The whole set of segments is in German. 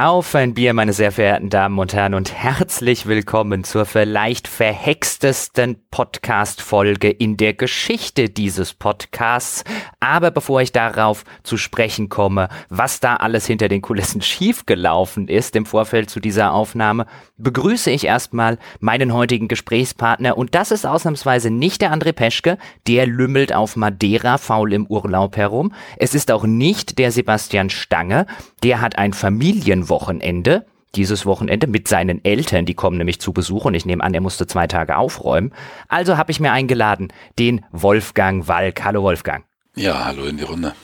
Auf ein Bier, meine sehr verehrten Damen und Herren, und herzlich willkommen zur vielleicht verhextesten Podcast-Folge in der Geschichte dieses Podcasts. Aber bevor ich darauf zu sprechen komme, was da alles hinter den Kulissen schiefgelaufen ist im Vorfeld zu dieser Aufnahme, begrüße ich erstmal meinen heutigen Gesprächspartner. Und das ist ausnahmsweise nicht der André Peschke, der lümmelt auf Madeira faul im Urlaub herum. Es ist auch nicht der Sebastian Stange, der hat ein Familienwochenende dieses Wochenende mit seinen Eltern, die kommen nämlich zu Besuch und ich nehme an, er musste zwei Tage aufräumen. Also habe ich mir eingeladen, den Wolfgang Walk. Hallo Wolfgang. Ja, hallo in die Runde.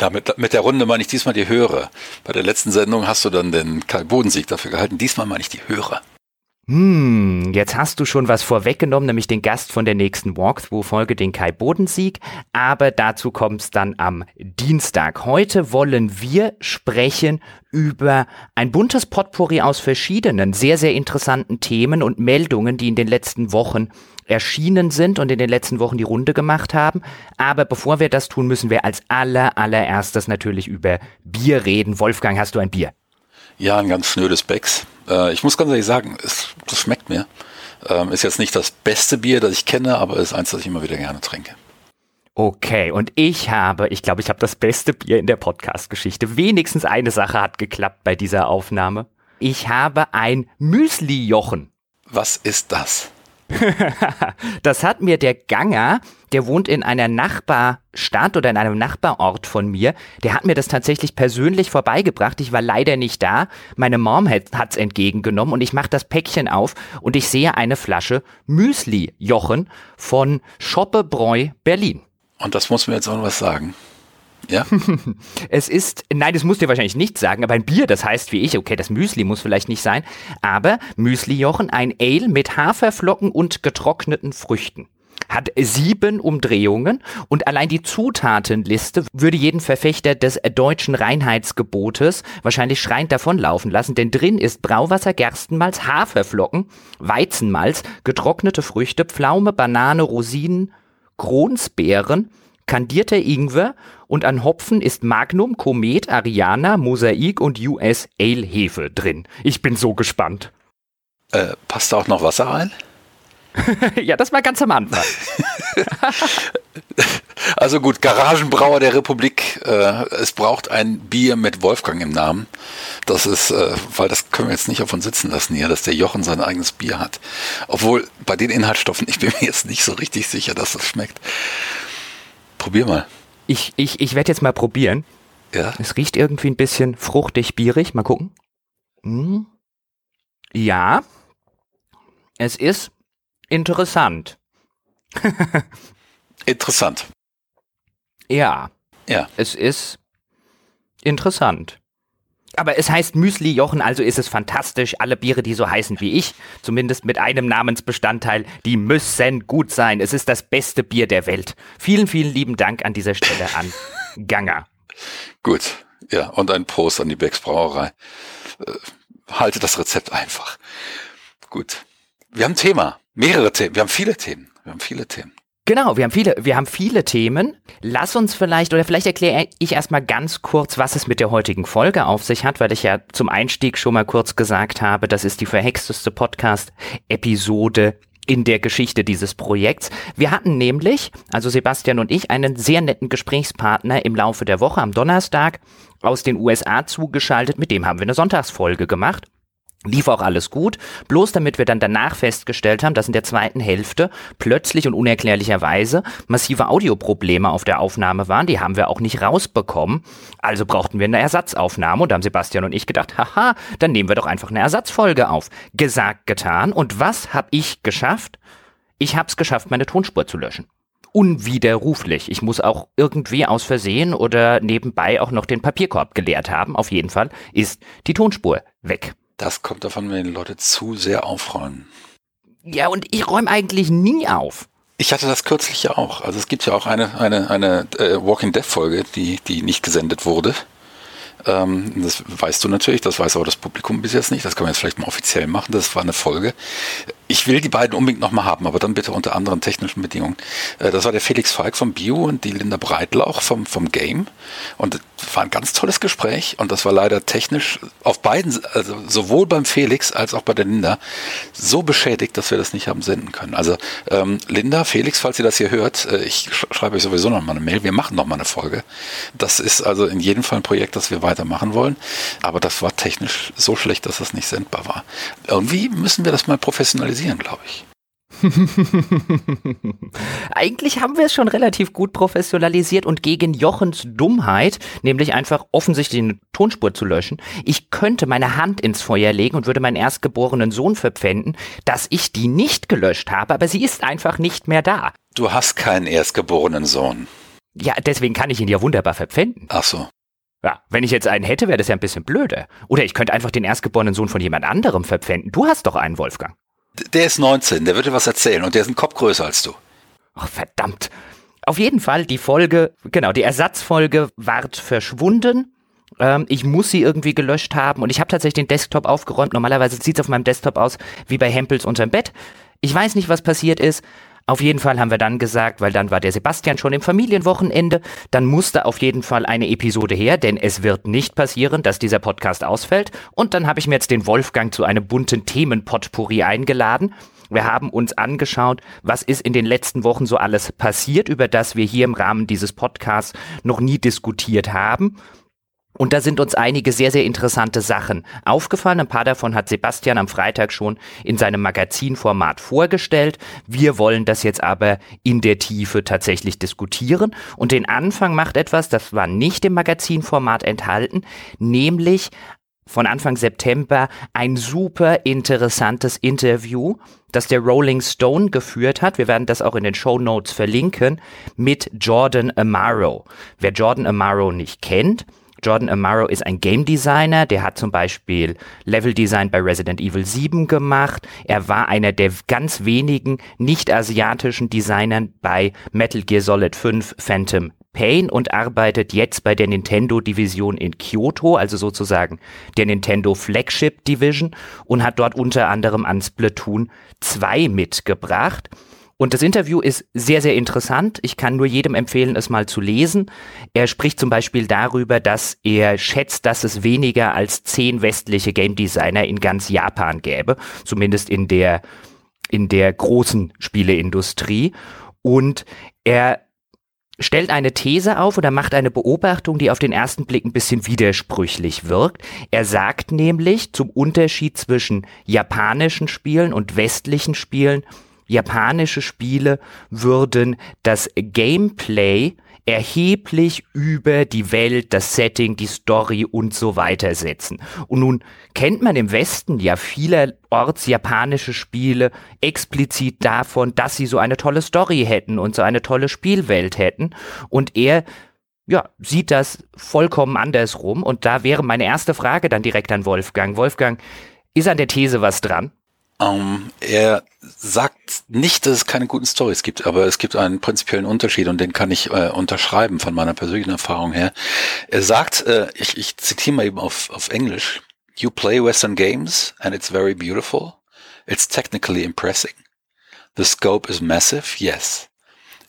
Ja, mit, der Runde meine ich diesmal die Hörer. Bei der letzten Sendung hast du dann den Kai Bodensieg dafür gehalten. Diesmal meine ich die Hörer. Hm, jetzt hast du schon was vorweggenommen, nämlich den Gast von der nächsten Walkthrough-Folge, den Kai Bodensieg. Aber dazu kommt es dann am Dienstag. Heute wollen wir sprechen über ein buntes Potpourri aus verschiedenen, sehr, sehr interessanten Themen und Meldungen, die in den letzten Wochen erschienen sind und in den letzten Wochen die Runde gemacht haben. Aber bevor wir das tun, müssen wir als aller, allererstes natürlich über Bier reden. Wolfgang, hast du ein Bier? Ja, ein ganz schnödes Becks. Äh, ich muss ganz ehrlich sagen, es, das schmeckt mir. Ähm, ist jetzt nicht das beste Bier, das ich kenne, aber ist eins, das ich immer wieder gerne trinke. Okay, und ich habe, ich glaube, ich habe das beste Bier in der Podcast-Geschichte. Wenigstens eine Sache hat geklappt bei dieser Aufnahme. Ich habe ein Müsli-Jochen. Was ist das? das hat mir der Ganger, der wohnt in einer Nachbarstadt oder in einem Nachbarort von mir, der hat mir das tatsächlich persönlich vorbeigebracht. Ich war leider nicht da. Meine Mom hat es entgegengenommen und ich mache das Päckchen auf und ich sehe eine Flasche Müsli-Jochen von Schoppebräu Berlin. Und das muss mir jetzt auch noch was sagen. Ja. es ist, nein, das muss dir wahrscheinlich nicht sagen, aber ein Bier, das heißt wie ich, okay, das Müsli muss vielleicht nicht sein, aber Müsli-Jochen, ein Ale mit Haferflocken und getrockneten Früchten hat sieben Umdrehungen und allein die Zutatenliste würde jeden Verfechter des deutschen Reinheitsgebotes wahrscheinlich schreiend davonlaufen lassen, denn drin ist Brauwasser, Gerstenmalz, Haferflocken, Weizenmalz, getrocknete Früchte, Pflaume, Banane, Rosinen, Kronsbeeren, kandierter Ingwer und an Hopfen ist Magnum, Komet, Ariana, Mosaik und US Ale Hefe drin. Ich bin so gespannt. Äh, passt da auch noch Wasser rein? ja, das war ganz am Anfang. also gut, Garagenbrauer der Republik. Äh, es braucht ein Bier mit Wolfgang im Namen. Das ist, äh, weil das können wir jetzt nicht auf uns sitzen lassen hier, dass der Jochen sein eigenes Bier hat. Obwohl bei den Inhaltsstoffen, ich bin mir jetzt nicht so richtig sicher, dass das schmeckt. Probier mal. Ich, ich, ich werde jetzt mal probieren. Ja. Es riecht irgendwie ein bisschen fruchtig, bierig. Mal gucken. Hm. Ja. Es ist interessant. interessant. Ja. Ja. Es ist interessant. Aber es heißt Müsli-Jochen, also ist es fantastisch. Alle Biere, die so heißen wie ich, zumindest mit einem Namensbestandteil, die müssen gut sein. Es ist das beste Bier der Welt. Vielen, vielen lieben Dank an dieser Stelle an Ganger. Gut, ja, und ein Prost an die Becks Brauerei. Äh, halte das Rezept einfach. Gut. Wir haben ein Thema, mehrere Themen, wir haben viele Themen, wir haben viele Themen. Genau, wir haben viele, wir haben viele Themen. Lass uns vielleicht, oder vielleicht erkläre ich erstmal ganz kurz, was es mit der heutigen Folge auf sich hat, weil ich ja zum Einstieg schon mal kurz gesagt habe, das ist die verhexteste Podcast-Episode in der Geschichte dieses Projekts. Wir hatten nämlich, also Sebastian und ich, einen sehr netten Gesprächspartner im Laufe der Woche am Donnerstag aus den USA zugeschaltet. Mit dem haben wir eine Sonntagsfolge gemacht. Lief auch alles gut, bloß damit wir dann danach festgestellt haben, dass in der zweiten Hälfte plötzlich und unerklärlicherweise massive Audioprobleme auf der Aufnahme waren. Die haben wir auch nicht rausbekommen. Also brauchten wir eine Ersatzaufnahme und da haben Sebastian und ich gedacht, haha, dann nehmen wir doch einfach eine Ersatzfolge auf. Gesagt, getan. Und was habe ich geschafft? Ich habe es geschafft, meine Tonspur zu löschen. Unwiderruflich. Ich muss auch irgendwie aus Versehen oder nebenbei auch noch den Papierkorb geleert haben. Auf jeden Fall ist die Tonspur weg. Das kommt davon, wenn die Leute zu sehr aufräumen. Ja, und ich räume eigentlich nie auf. Ich hatte das kürzlich ja auch. Also es gibt ja auch eine, eine, eine äh, Walking Dead Folge, die, die nicht gesendet wurde. Ähm, das weißt du natürlich, das weiß aber das Publikum bis jetzt nicht. Das kann man jetzt vielleicht mal offiziell machen. Das war eine Folge. Ich will die beiden unbedingt nochmal haben, aber dann bitte unter anderen technischen Bedingungen. Äh, das war der Felix Falk vom Bio und die Linda Breitlauch vom, vom Game. Und das war ein ganz tolles Gespräch. Und das war leider technisch auf beiden, also sowohl beim Felix als auch bei der Linda, so beschädigt, dass wir das nicht haben senden können. Also ähm, Linda, Felix, falls ihr das hier hört, äh, ich schreibe euch sowieso nochmal eine Mail. Wir machen nochmal eine Folge. Das ist also in jedem Fall ein Projekt, das wir weitermachen wollen. Aber das war technisch so schlecht, dass das nicht sendbar war. Irgendwie müssen wir das mal professionalisieren organisieren, glaube ich. Eigentlich haben wir es schon relativ gut professionalisiert und gegen Jochens Dummheit, nämlich einfach offensichtlich eine Tonspur zu löschen, ich könnte meine Hand ins Feuer legen und würde meinen erstgeborenen Sohn verpfänden, dass ich die nicht gelöscht habe, aber sie ist einfach nicht mehr da. Du hast keinen erstgeborenen Sohn. Ja, deswegen kann ich ihn ja wunderbar verpfänden. Ach so. Ja, wenn ich jetzt einen hätte, wäre das ja ein bisschen blöder. Oder ich könnte einfach den erstgeborenen Sohn von jemand anderem verpfänden. Du hast doch einen, Wolfgang. Der ist 19, der wird dir was erzählen und der ist ein Kopf größer als du. Ach, verdammt. Auf jeden Fall, die Folge, genau, die Ersatzfolge ward verschwunden. Ähm, ich muss sie irgendwie gelöscht haben und ich habe tatsächlich den Desktop aufgeräumt. Normalerweise sieht es auf meinem Desktop aus wie bei Hempels unterm Bett. Ich weiß nicht, was passiert ist. Auf jeden Fall haben wir dann gesagt, weil dann war der Sebastian schon im Familienwochenende, dann musste auf jeden Fall eine Episode her, denn es wird nicht passieren, dass dieser Podcast ausfällt. Und dann habe ich mir jetzt den Wolfgang zu einem bunten Themenpotpourri eingeladen. Wir haben uns angeschaut, was ist in den letzten Wochen so alles passiert, über das wir hier im Rahmen dieses Podcasts noch nie diskutiert haben. Und da sind uns einige sehr, sehr interessante Sachen aufgefallen. Ein paar davon hat Sebastian am Freitag schon in seinem Magazinformat vorgestellt. Wir wollen das jetzt aber in der Tiefe tatsächlich diskutieren. Und den Anfang macht etwas, das war nicht im Magazinformat enthalten, nämlich von Anfang September ein super interessantes Interview, das der Rolling Stone geführt hat. Wir werden das auch in den Show Notes verlinken mit Jordan Amaro. Wer Jordan Amaro nicht kennt, Jordan Amaro ist ein Game Designer, der hat zum Beispiel Level Design bei Resident Evil 7 gemacht. Er war einer der ganz wenigen nicht-asiatischen Designern bei Metal Gear Solid 5 Phantom Pain und arbeitet jetzt bei der Nintendo Division in Kyoto, also sozusagen der Nintendo Flagship Division und hat dort unter anderem an Splatoon 2 mitgebracht. Und das Interview ist sehr, sehr interessant. Ich kann nur jedem empfehlen, es mal zu lesen. Er spricht zum Beispiel darüber, dass er schätzt, dass es weniger als zehn westliche Game Designer in ganz Japan gäbe. Zumindest in der, in der großen Spieleindustrie. Und er stellt eine These auf oder macht eine Beobachtung, die auf den ersten Blick ein bisschen widersprüchlich wirkt. Er sagt nämlich zum Unterschied zwischen japanischen Spielen und westlichen Spielen, japanische Spiele würden das Gameplay erheblich über die Welt, das Setting, die Story und so weiter setzen. Und nun kennt man im Westen ja vielerorts japanische Spiele explizit davon, dass sie so eine tolle Story hätten und so eine tolle Spielwelt hätten. Und er ja, sieht das vollkommen andersrum. Und da wäre meine erste Frage dann direkt an Wolfgang. Wolfgang, ist an der These was dran? Um, ähm, er sagt nicht, dass es keine guten Stories gibt, aber es gibt einen prinzipiellen Unterschied und den kann ich äh, unterschreiben von meiner persönlichen Erfahrung her. Er sagt, äh, ich, ich zitiere mal eben auf, auf Englisch, You play Western games and it's very beautiful. It's technically impressing. The scope is massive, yes.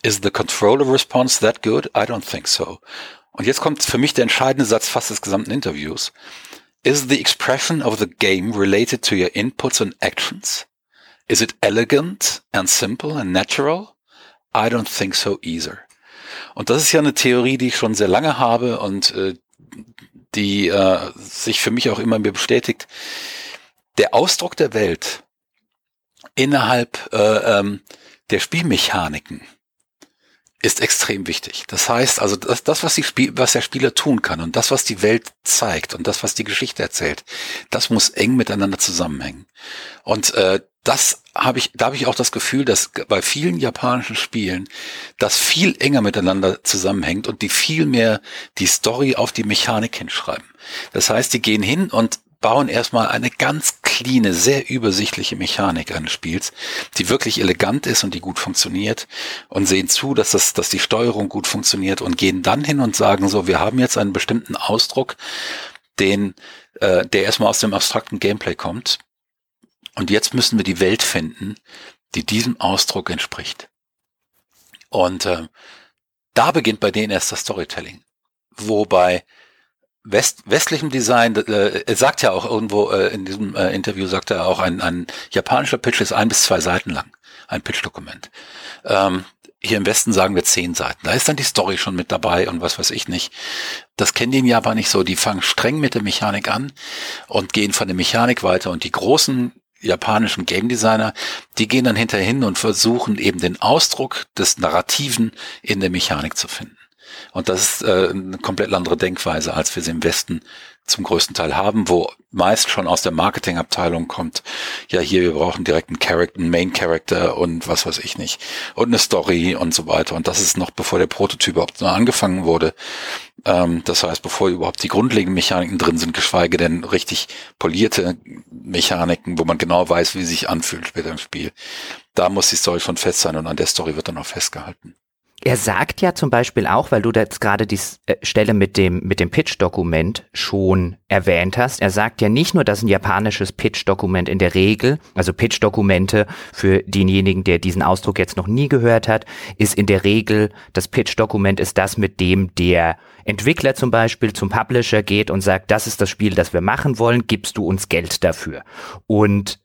Is the controller response that good? I don't think so. Und jetzt kommt für mich der entscheidende Satz fast des gesamten Interviews. Is the expression of the game related to your inputs and actions? Is it elegant and simple and natural? I don't think so either. Und das ist ja eine Theorie, die ich schon sehr lange habe und äh, die äh, sich für mich auch immer mehr bestätigt. Der Ausdruck der Welt innerhalb äh, ähm, der Spielmechaniken ist extrem wichtig. Das heißt also, das, das was, die Spiel, was der Spieler tun kann und das, was die Welt zeigt und das, was die Geschichte erzählt, das muss eng miteinander zusammenhängen. Und äh, das habe ich, da habe ich auch das Gefühl, dass bei vielen japanischen Spielen das viel enger miteinander zusammenhängt und die viel mehr die Story auf die Mechanik hinschreiben. Das heißt, die gehen hin und bauen erstmal eine ganz cleane, sehr übersichtliche Mechanik eines Spiels, die wirklich elegant ist und die gut funktioniert und sehen zu, dass das, dass die Steuerung gut funktioniert und gehen dann hin und sagen so, wir haben jetzt einen bestimmten Ausdruck, den, äh, der erstmal aus dem abstrakten Gameplay kommt. Und jetzt müssen wir die Welt finden, die diesem Ausdruck entspricht. Und äh, da beginnt bei denen erst das Storytelling. Wobei West, westlichem Design, äh, er sagt ja auch irgendwo äh, in diesem äh, Interview, sagt er auch, ein, ein japanischer Pitch ist ein bis zwei Seiten lang, ein Pitch-Dokument. Ähm, hier im Westen sagen wir zehn Seiten. Da ist dann die Story schon mit dabei und was weiß ich nicht. Das kennen die in Japan nicht so. Die fangen streng mit der Mechanik an und gehen von der Mechanik weiter. Und die großen japanischen Game Designer, die gehen dann hinterhin und versuchen eben den Ausdruck des Narrativen in der Mechanik zu finden. Und das ist äh, eine komplett andere Denkweise, als wir sie im Westen zum größten Teil haben, wo meist schon aus der Marketingabteilung kommt, ja hier, wir brauchen direkt einen Character, einen Main Character und was weiß ich nicht. Und eine Story und so weiter. Und das ist noch bevor der Prototyp überhaupt angefangen wurde. Ähm, das heißt, bevor überhaupt die grundlegenden Mechaniken drin sind, geschweige denn richtig polierte Mechaniken, wo man genau weiß, wie sie sich anfühlen später im Spiel. Da muss die Story schon fest sein und an der Story wird dann auch festgehalten. Er sagt ja zum Beispiel auch, weil du jetzt gerade die äh, Stelle mit dem, mit dem Pitch-Dokument schon erwähnt hast, er sagt ja nicht nur, dass ein japanisches Pitch-Dokument in der Regel, also Pitch-Dokumente für denjenigen, der diesen Ausdruck jetzt noch nie gehört hat, ist in der Regel, das Pitch-Dokument ist das, mit dem der Entwickler zum Beispiel zum Publisher geht und sagt, das ist das Spiel, das wir machen wollen, gibst du uns Geld dafür. Und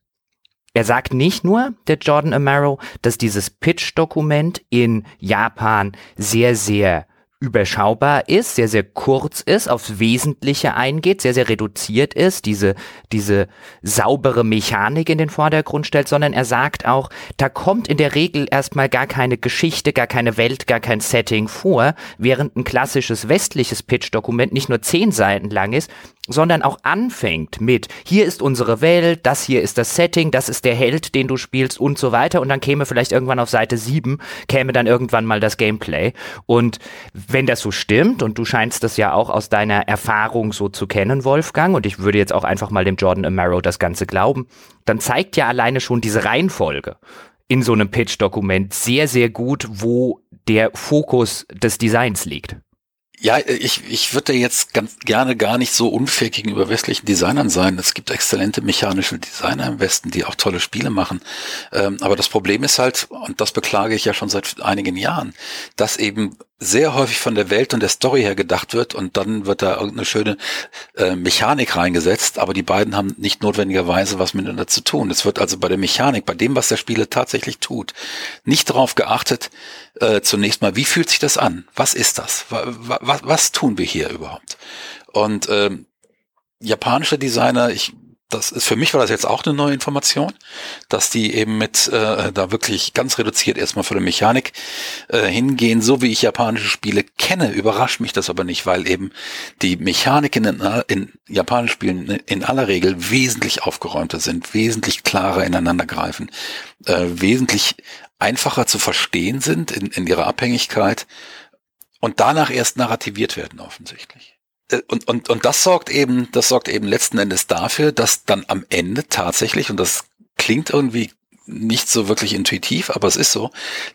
er sagt nicht nur, der Jordan Amaro, dass dieses Pitch-Dokument in Japan sehr, sehr überschaubar ist, sehr, sehr kurz ist, aufs Wesentliche eingeht, sehr, sehr reduziert ist, diese, diese saubere Mechanik in den Vordergrund stellt, sondern er sagt auch, da kommt in der Regel erstmal gar keine Geschichte, gar keine Welt, gar kein Setting vor, während ein klassisches westliches Pitch-Dokument nicht nur zehn Seiten lang ist, sondern auch anfängt mit, hier ist unsere Welt, das hier ist das Setting, das ist der Held, den du spielst und so weiter. Und dann käme vielleicht irgendwann auf Seite 7, käme dann irgendwann mal das Gameplay. Und wenn das so stimmt und du scheinst das ja auch aus deiner Erfahrung so zu kennen, Wolfgang, und ich würde jetzt auch einfach mal dem Jordan Amaro das Ganze glauben, dann zeigt ja alleine schon diese Reihenfolge in so einem Pitch-Dokument sehr, sehr gut, wo der Fokus des Designs liegt. Ja, ich, ich würde jetzt ganz gerne gar nicht so unfair gegenüber westlichen Designern sein. Es gibt exzellente mechanische Designer im Westen, die auch tolle Spiele machen. Ähm, aber das Problem ist halt, und das beklage ich ja schon seit einigen Jahren, dass eben sehr häufig von der Welt und der Story her gedacht wird und dann wird da irgendeine schöne äh, Mechanik reingesetzt, aber die beiden haben nicht notwendigerweise was miteinander zu tun. Es wird also bei der Mechanik, bei dem, was der Spieler tatsächlich tut, nicht darauf geachtet, äh, zunächst mal, wie fühlt sich das an? Was ist das? Was, was, was tun wir hier überhaupt? Und ähm, japanische Designer, ich das ist für mich war das jetzt auch eine neue Information, dass die eben mit äh, da wirklich ganz reduziert erstmal von der Mechanik äh, hingehen. So wie ich japanische Spiele kenne, überrascht mich das aber nicht, weil eben die Mechaniken in, in japanischen Spielen in aller Regel wesentlich aufgeräumter sind, wesentlich klarer ineinander greifen, äh, wesentlich einfacher zu verstehen sind in, in ihrer Abhängigkeit und danach erst narrativiert werden offensichtlich. Äh, und, und, und das sorgt eben, das sorgt eben letzten Endes dafür, dass dann am Ende tatsächlich, und das klingt irgendwie nicht so wirklich intuitiv, aber es ist so,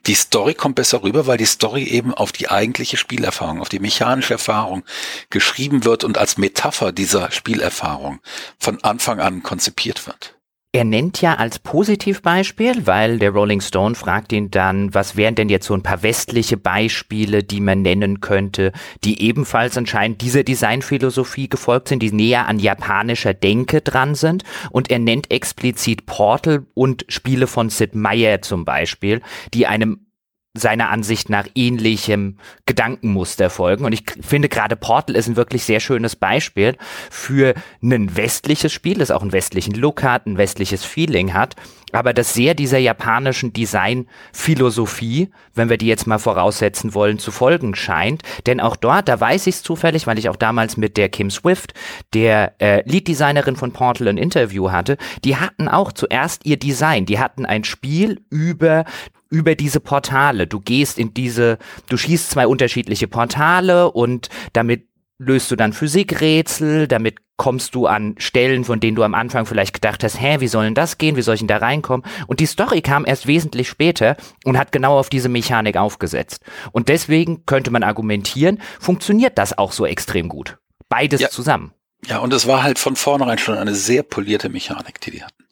die Story kommt besser rüber, weil die Story eben auf die eigentliche Spielerfahrung, auf die mechanische Erfahrung geschrieben wird und als Metapher dieser Spielerfahrung von Anfang an konzipiert wird. Er nennt ja als Positivbeispiel, weil der Rolling Stone fragt ihn dann, was wären denn jetzt so ein paar westliche Beispiele, die man nennen könnte, die ebenfalls anscheinend dieser Designphilosophie gefolgt sind, die näher an japanischer Denke dran sind. Und er nennt explizit Portal und Spiele von Sid Meier zum Beispiel, die einem seiner Ansicht nach ähnlichem Gedankenmuster folgen. Und ich finde gerade Portal ist ein wirklich sehr schönes Beispiel für ein westliches Spiel, das auch einen westlichen Look hat, ein westliches Feeling hat, aber das sehr dieser japanischen Designphilosophie, wenn wir die jetzt mal voraussetzen wollen, zu folgen scheint. Denn auch dort, da weiß ich es zufällig, weil ich auch damals mit der Kim Swift, der äh, Lead-Designerin von Portal, ein Interview hatte, die hatten auch zuerst ihr Design. Die hatten ein Spiel über über diese Portale. Du gehst in diese, du schießt zwei unterschiedliche Portale und damit löst du dann Physikrätsel, damit kommst du an Stellen, von denen du am Anfang vielleicht gedacht hast, hä, wie soll denn das gehen, wie soll ich denn da reinkommen? Und die Story kam erst wesentlich später und hat genau auf diese Mechanik aufgesetzt. Und deswegen könnte man argumentieren, funktioniert das auch so extrem gut. Beides ja. zusammen. Ja, und es war halt von vornherein schon eine sehr polierte Mechanik, die die hatten.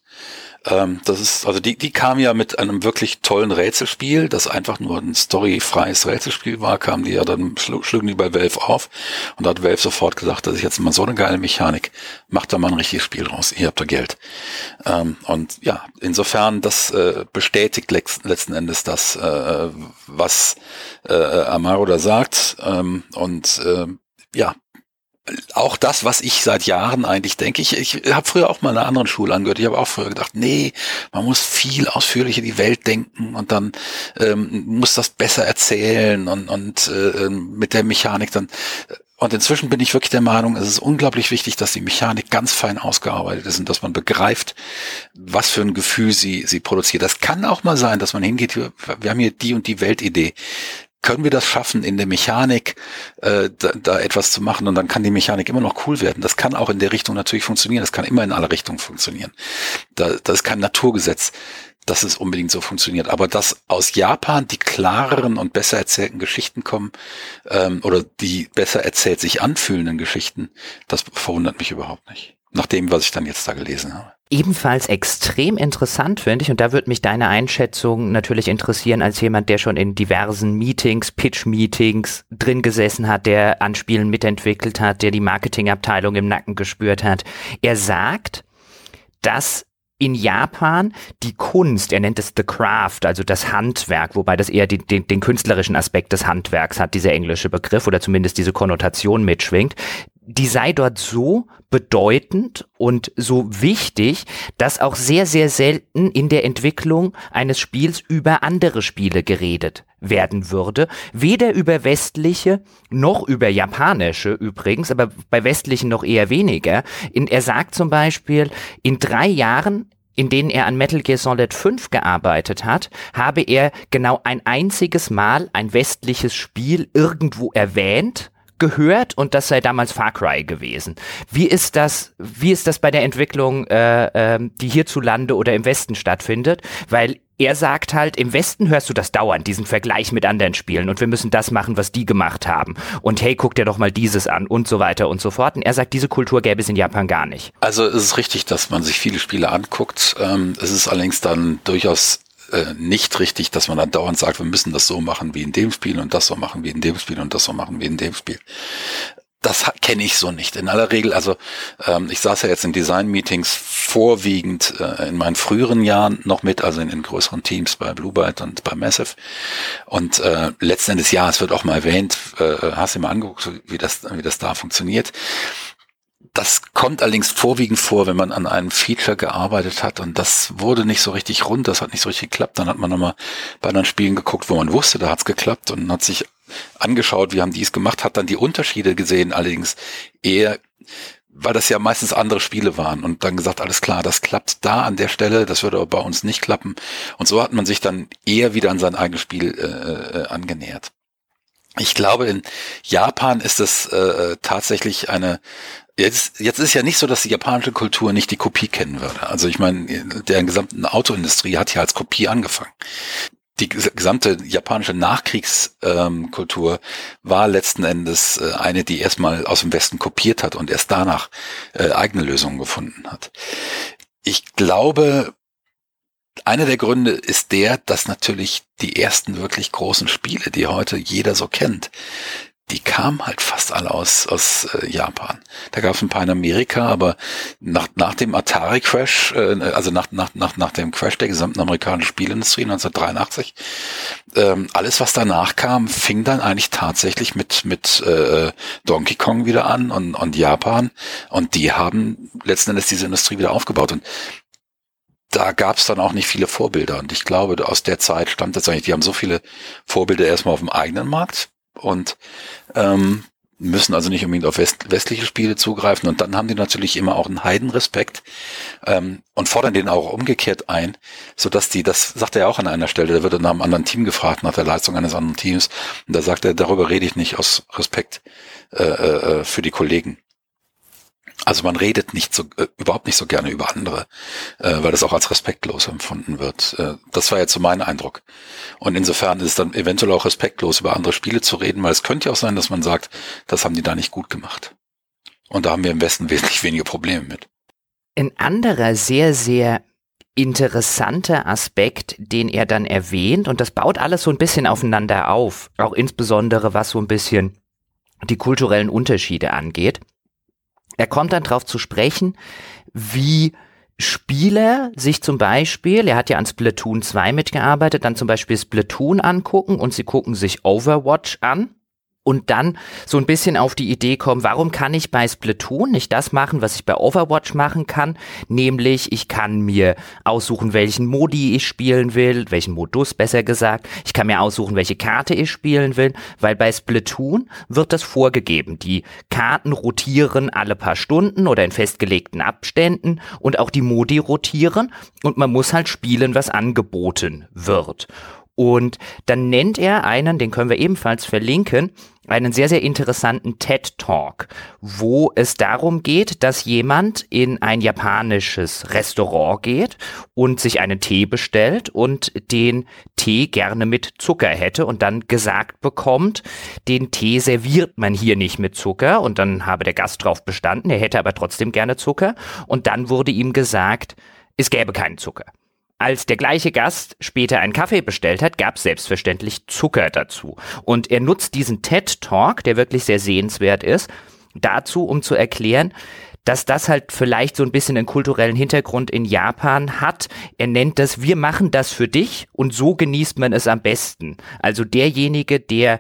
Ähm, das ist, also die, die kam ja mit einem wirklich tollen Rätselspiel, das einfach nur ein storyfreies Rätselspiel war, kam die ja dann, schl schlugen die bei Valve auf und da hat Valve sofort gesagt, das ist jetzt mal so eine geile Mechanik, macht da mal ein richtiges Spiel raus, ihr habt da Geld. Ähm, und ja, insofern, das äh, bestätigt letzten Endes das, äh, was äh, Amaro da sagt ähm, und äh, ja, auch das, was ich seit Jahren eigentlich denke. Ich, ich habe früher auch mal einer anderen Schule angehört. Ich habe auch früher gedacht, nee, man muss viel ausführlicher die Welt denken und dann ähm, muss das besser erzählen und, und äh, mit der Mechanik dann. Und inzwischen bin ich wirklich der Meinung, es ist unglaublich wichtig, dass die Mechanik ganz fein ausgearbeitet ist und dass man begreift, was für ein Gefühl sie, sie produziert. Das kann auch mal sein, dass man hingeht, wir haben hier die und die Weltidee können wir das schaffen, in der Mechanik äh, da, da etwas zu machen und dann kann die Mechanik immer noch cool werden. Das kann auch in der Richtung natürlich funktionieren. Das kann immer in alle Richtungen funktionieren. Da, das ist kein Naturgesetz, dass es unbedingt so funktioniert. Aber dass aus Japan die klareren und besser erzählten Geschichten kommen ähm, oder die besser erzählt sich anfühlenden Geschichten, das verwundert mich überhaupt nicht. Nach dem, was ich dann jetzt da gelesen habe ebenfalls extrem interessant finde ich, und da würde mich deine Einschätzung natürlich interessieren, als jemand, der schon in diversen Meetings, Pitch-Meetings drin gesessen hat, der Anspielen mitentwickelt hat, der die Marketingabteilung im Nacken gespürt hat. Er sagt, dass in Japan die Kunst, er nennt es The Craft, also das Handwerk, wobei das eher den, den, den künstlerischen Aspekt des Handwerks hat, dieser englische Begriff oder zumindest diese Konnotation mitschwingt, die sei dort so bedeutend und so wichtig, dass auch sehr, sehr selten in der Entwicklung eines Spiels über andere Spiele geredet werden würde. Weder über westliche noch über japanische übrigens, aber bei westlichen noch eher weniger. In, er sagt zum Beispiel, in drei Jahren in denen er an Metal Gear Solid 5 gearbeitet hat, habe er genau ein einziges Mal ein westliches Spiel irgendwo erwähnt gehört und das sei damals Far Cry gewesen. Wie ist das, wie ist das bei der Entwicklung, äh, äh, die hierzulande oder im Westen stattfindet? Weil er sagt halt, im Westen hörst du das dauernd, diesen Vergleich mit anderen Spielen und wir müssen das machen, was die gemacht haben. Und hey, guck dir doch mal dieses an und so weiter und so fort. Und er sagt, diese Kultur gäbe es in Japan gar nicht. Also es ist richtig, dass man sich viele Spiele anguckt. Ähm, es ist allerdings dann durchaus äh, nicht richtig, dass man dann dauernd sagt, wir müssen das so machen wie in dem Spiel und das so machen wie in dem Spiel und das so machen wie in dem Spiel. Das kenne ich so nicht. In aller Regel, also ähm, ich saß ja jetzt in Design-Meetings vorwiegend äh, in meinen früheren Jahren noch mit, also in, in größeren Teams bei Blue Byte und bei Massive. Und äh, letzten Endes, ja, es wird auch mal erwähnt, äh, hast du mal angeguckt, wie das, wie das da funktioniert. Das kommt allerdings vorwiegend vor, wenn man an einem Feature gearbeitet hat und das wurde nicht so richtig rund, das hat nicht so richtig geklappt. Dann hat man nochmal bei anderen Spielen geguckt, wo man wusste, da hat's geklappt und hat sich angeschaut, wie haben die es gemacht, hat dann die Unterschiede gesehen, allerdings eher, weil das ja meistens andere Spiele waren und dann gesagt, alles klar, das klappt da an der Stelle, das würde aber bei uns nicht klappen. Und so hat man sich dann eher wieder an sein eigenes Spiel äh, äh angenähert. Ich glaube, in Japan ist es äh, tatsächlich eine Jetzt, jetzt ist ja nicht so, dass die japanische Kultur nicht die Kopie kennen würde. Also ich meine, der gesamten Autoindustrie hat ja als Kopie angefangen. Die gesamte japanische Nachkriegskultur ähm, war letzten Endes äh, eine, die erstmal aus dem Westen kopiert hat und erst danach äh, eigene Lösungen gefunden hat. Ich glaube, einer der Gründe ist der, dass natürlich die ersten wirklich großen Spiele, die heute jeder so kennt, die kamen halt fast alle aus, aus äh, Japan. Da gab es ein paar in Amerika, aber nach, nach dem Atari-Crash, äh, also nach, nach, nach, nach dem Crash der gesamten amerikanischen Spielindustrie 1983, ähm, alles was danach kam, fing dann eigentlich tatsächlich mit, mit äh, Donkey Kong wieder an und, und Japan und die haben letzten Endes diese Industrie wieder aufgebaut. Und da gab es dann auch nicht viele Vorbilder. Und ich glaube, aus der Zeit stammt das eigentlich, die haben so viele Vorbilder erstmal auf dem eigenen Markt und ähm, müssen also nicht unbedingt auf west westliche Spiele zugreifen und dann haben die natürlich immer auch einen Heidenrespekt ähm, und fordern den auch umgekehrt ein, so dass die, das sagt er ja auch an einer Stelle, da wird er nach einem anderen Team gefragt, nach der Leistung eines anderen Teams und da sagt er, darüber rede ich nicht aus Respekt äh, äh, für die Kollegen. Also man redet nicht so äh, überhaupt nicht so gerne über andere, äh, weil das auch als respektlos empfunden wird. Äh, das war jetzt so mein Eindruck. Und insofern ist es dann eventuell auch respektlos, über andere Spiele zu reden, weil es könnte ja auch sein, dass man sagt, das haben die da nicht gut gemacht. Und da haben wir im Westen wesentlich weniger Probleme mit. Ein anderer sehr, sehr interessanter Aspekt, den er dann erwähnt, und das baut alles so ein bisschen aufeinander auf, auch insbesondere was so ein bisschen die kulturellen Unterschiede angeht er kommt dann darauf zu sprechen, wie Spieler sich zum Beispiel, er hat ja an Splatoon 2 mitgearbeitet, dann zum Beispiel Splatoon angucken und sie gucken sich Overwatch an und dann so ein bisschen auf die Idee kommen, warum kann ich bei Splatoon nicht das machen, was ich bei Overwatch machen kann, nämlich ich kann mir aussuchen, welchen Modi ich spielen will, welchen Modus besser gesagt, ich kann mir aussuchen, welche Karte ich spielen will, weil bei Splatoon wird das vorgegeben. Die Karten rotieren alle paar Stunden oder in festgelegten Abständen und auch die Modi rotieren und man muss halt spielen, was angeboten wird. Und dann nennt er einen, den können wir ebenfalls verlinken, einen sehr, sehr interessanten TED Talk, wo es darum geht, dass jemand in ein japanisches Restaurant geht und sich einen Tee bestellt und den Tee gerne mit Zucker hätte und dann gesagt bekommt, den Tee serviert man hier nicht mit Zucker und dann habe der Gast drauf bestanden, er hätte aber trotzdem gerne Zucker und dann wurde ihm gesagt, es gäbe keinen Zucker. Als der gleiche Gast später einen Kaffee bestellt hat, gab es selbstverständlich Zucker dazu. Und er nutzt diesen TED Talk, der wirklich sehr sehenswert ist, dazu, um zu erklären, dass das halt vielleicht so ein bisschen einen kulturellen Hintergrund in Japan hat. Er nennt das, wir machen das für dich und so genießt man es am besten. Also derjenige, der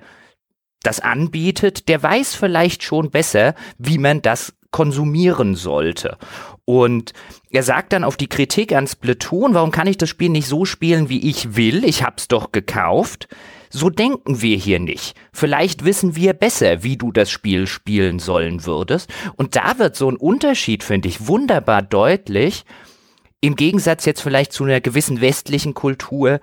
das anbietet, der weiß vielleicht schon besser, wie man das konsumieren sollte. Und er sagt dann auf die Kritik an Splatoon, warum kann ich das Spiel nicht so spielen, wie ich will? Ich hab's doch gekauft. So denken wir hier nicht. Vielleicht wissen wir besser, wie du das Spiel spielen sollen würdest. Und da wird so ein Unterschied, finde ich, wunderbar deutlich. Im Gegensatz jetzt vielleicht zu einer gewissen westlichen Kultur,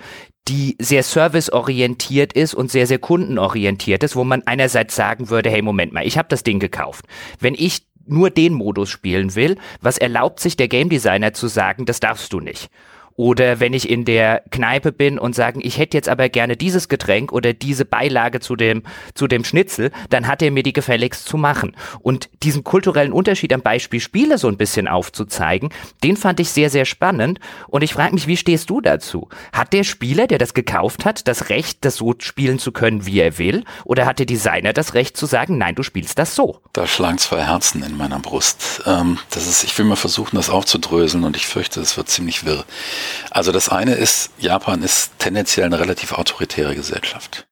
die sehr serviceorientiert ist und sehr, sehr kundenorientiert ist, wo man einerseits sagen würde, hey, Moment mal, ich habe das Ding gekauft. Wenn ich nur den Modus spielen will, was erlaubt sich der Game Designer zu sagen, das darfst du nicht. Oder wenn ich in der Kneipe bin und sagen, ich hätte jetzt aber gerne dieses Getränk oder diese Beilage zu dem, zu dem Schnitzel, dann hat er mir die gefälligst zu machen. Und diesen kulturellen Unterschied am Beispiel Spiele so ein bisschen aufzuzeigen, den fand ich sehr, sehr spannend. Und ich frage mich, wie stehst du dazu? Hat der Spieler, der das gekauft hat, das Recht, das so spielen zu können, wie er will? Oder hat der Designer das Recht zu sagen, nein, du spielst das so? Da schlagen zwei Herzen in meiner Brust. Ähm, das ist, ich will mal versuchen, das aufzudröseln und ich fürchte, es wird ziemlich wirr. Also das eine ist, Japan ist tendenziell eine relativ autoritäre Gesellschaft.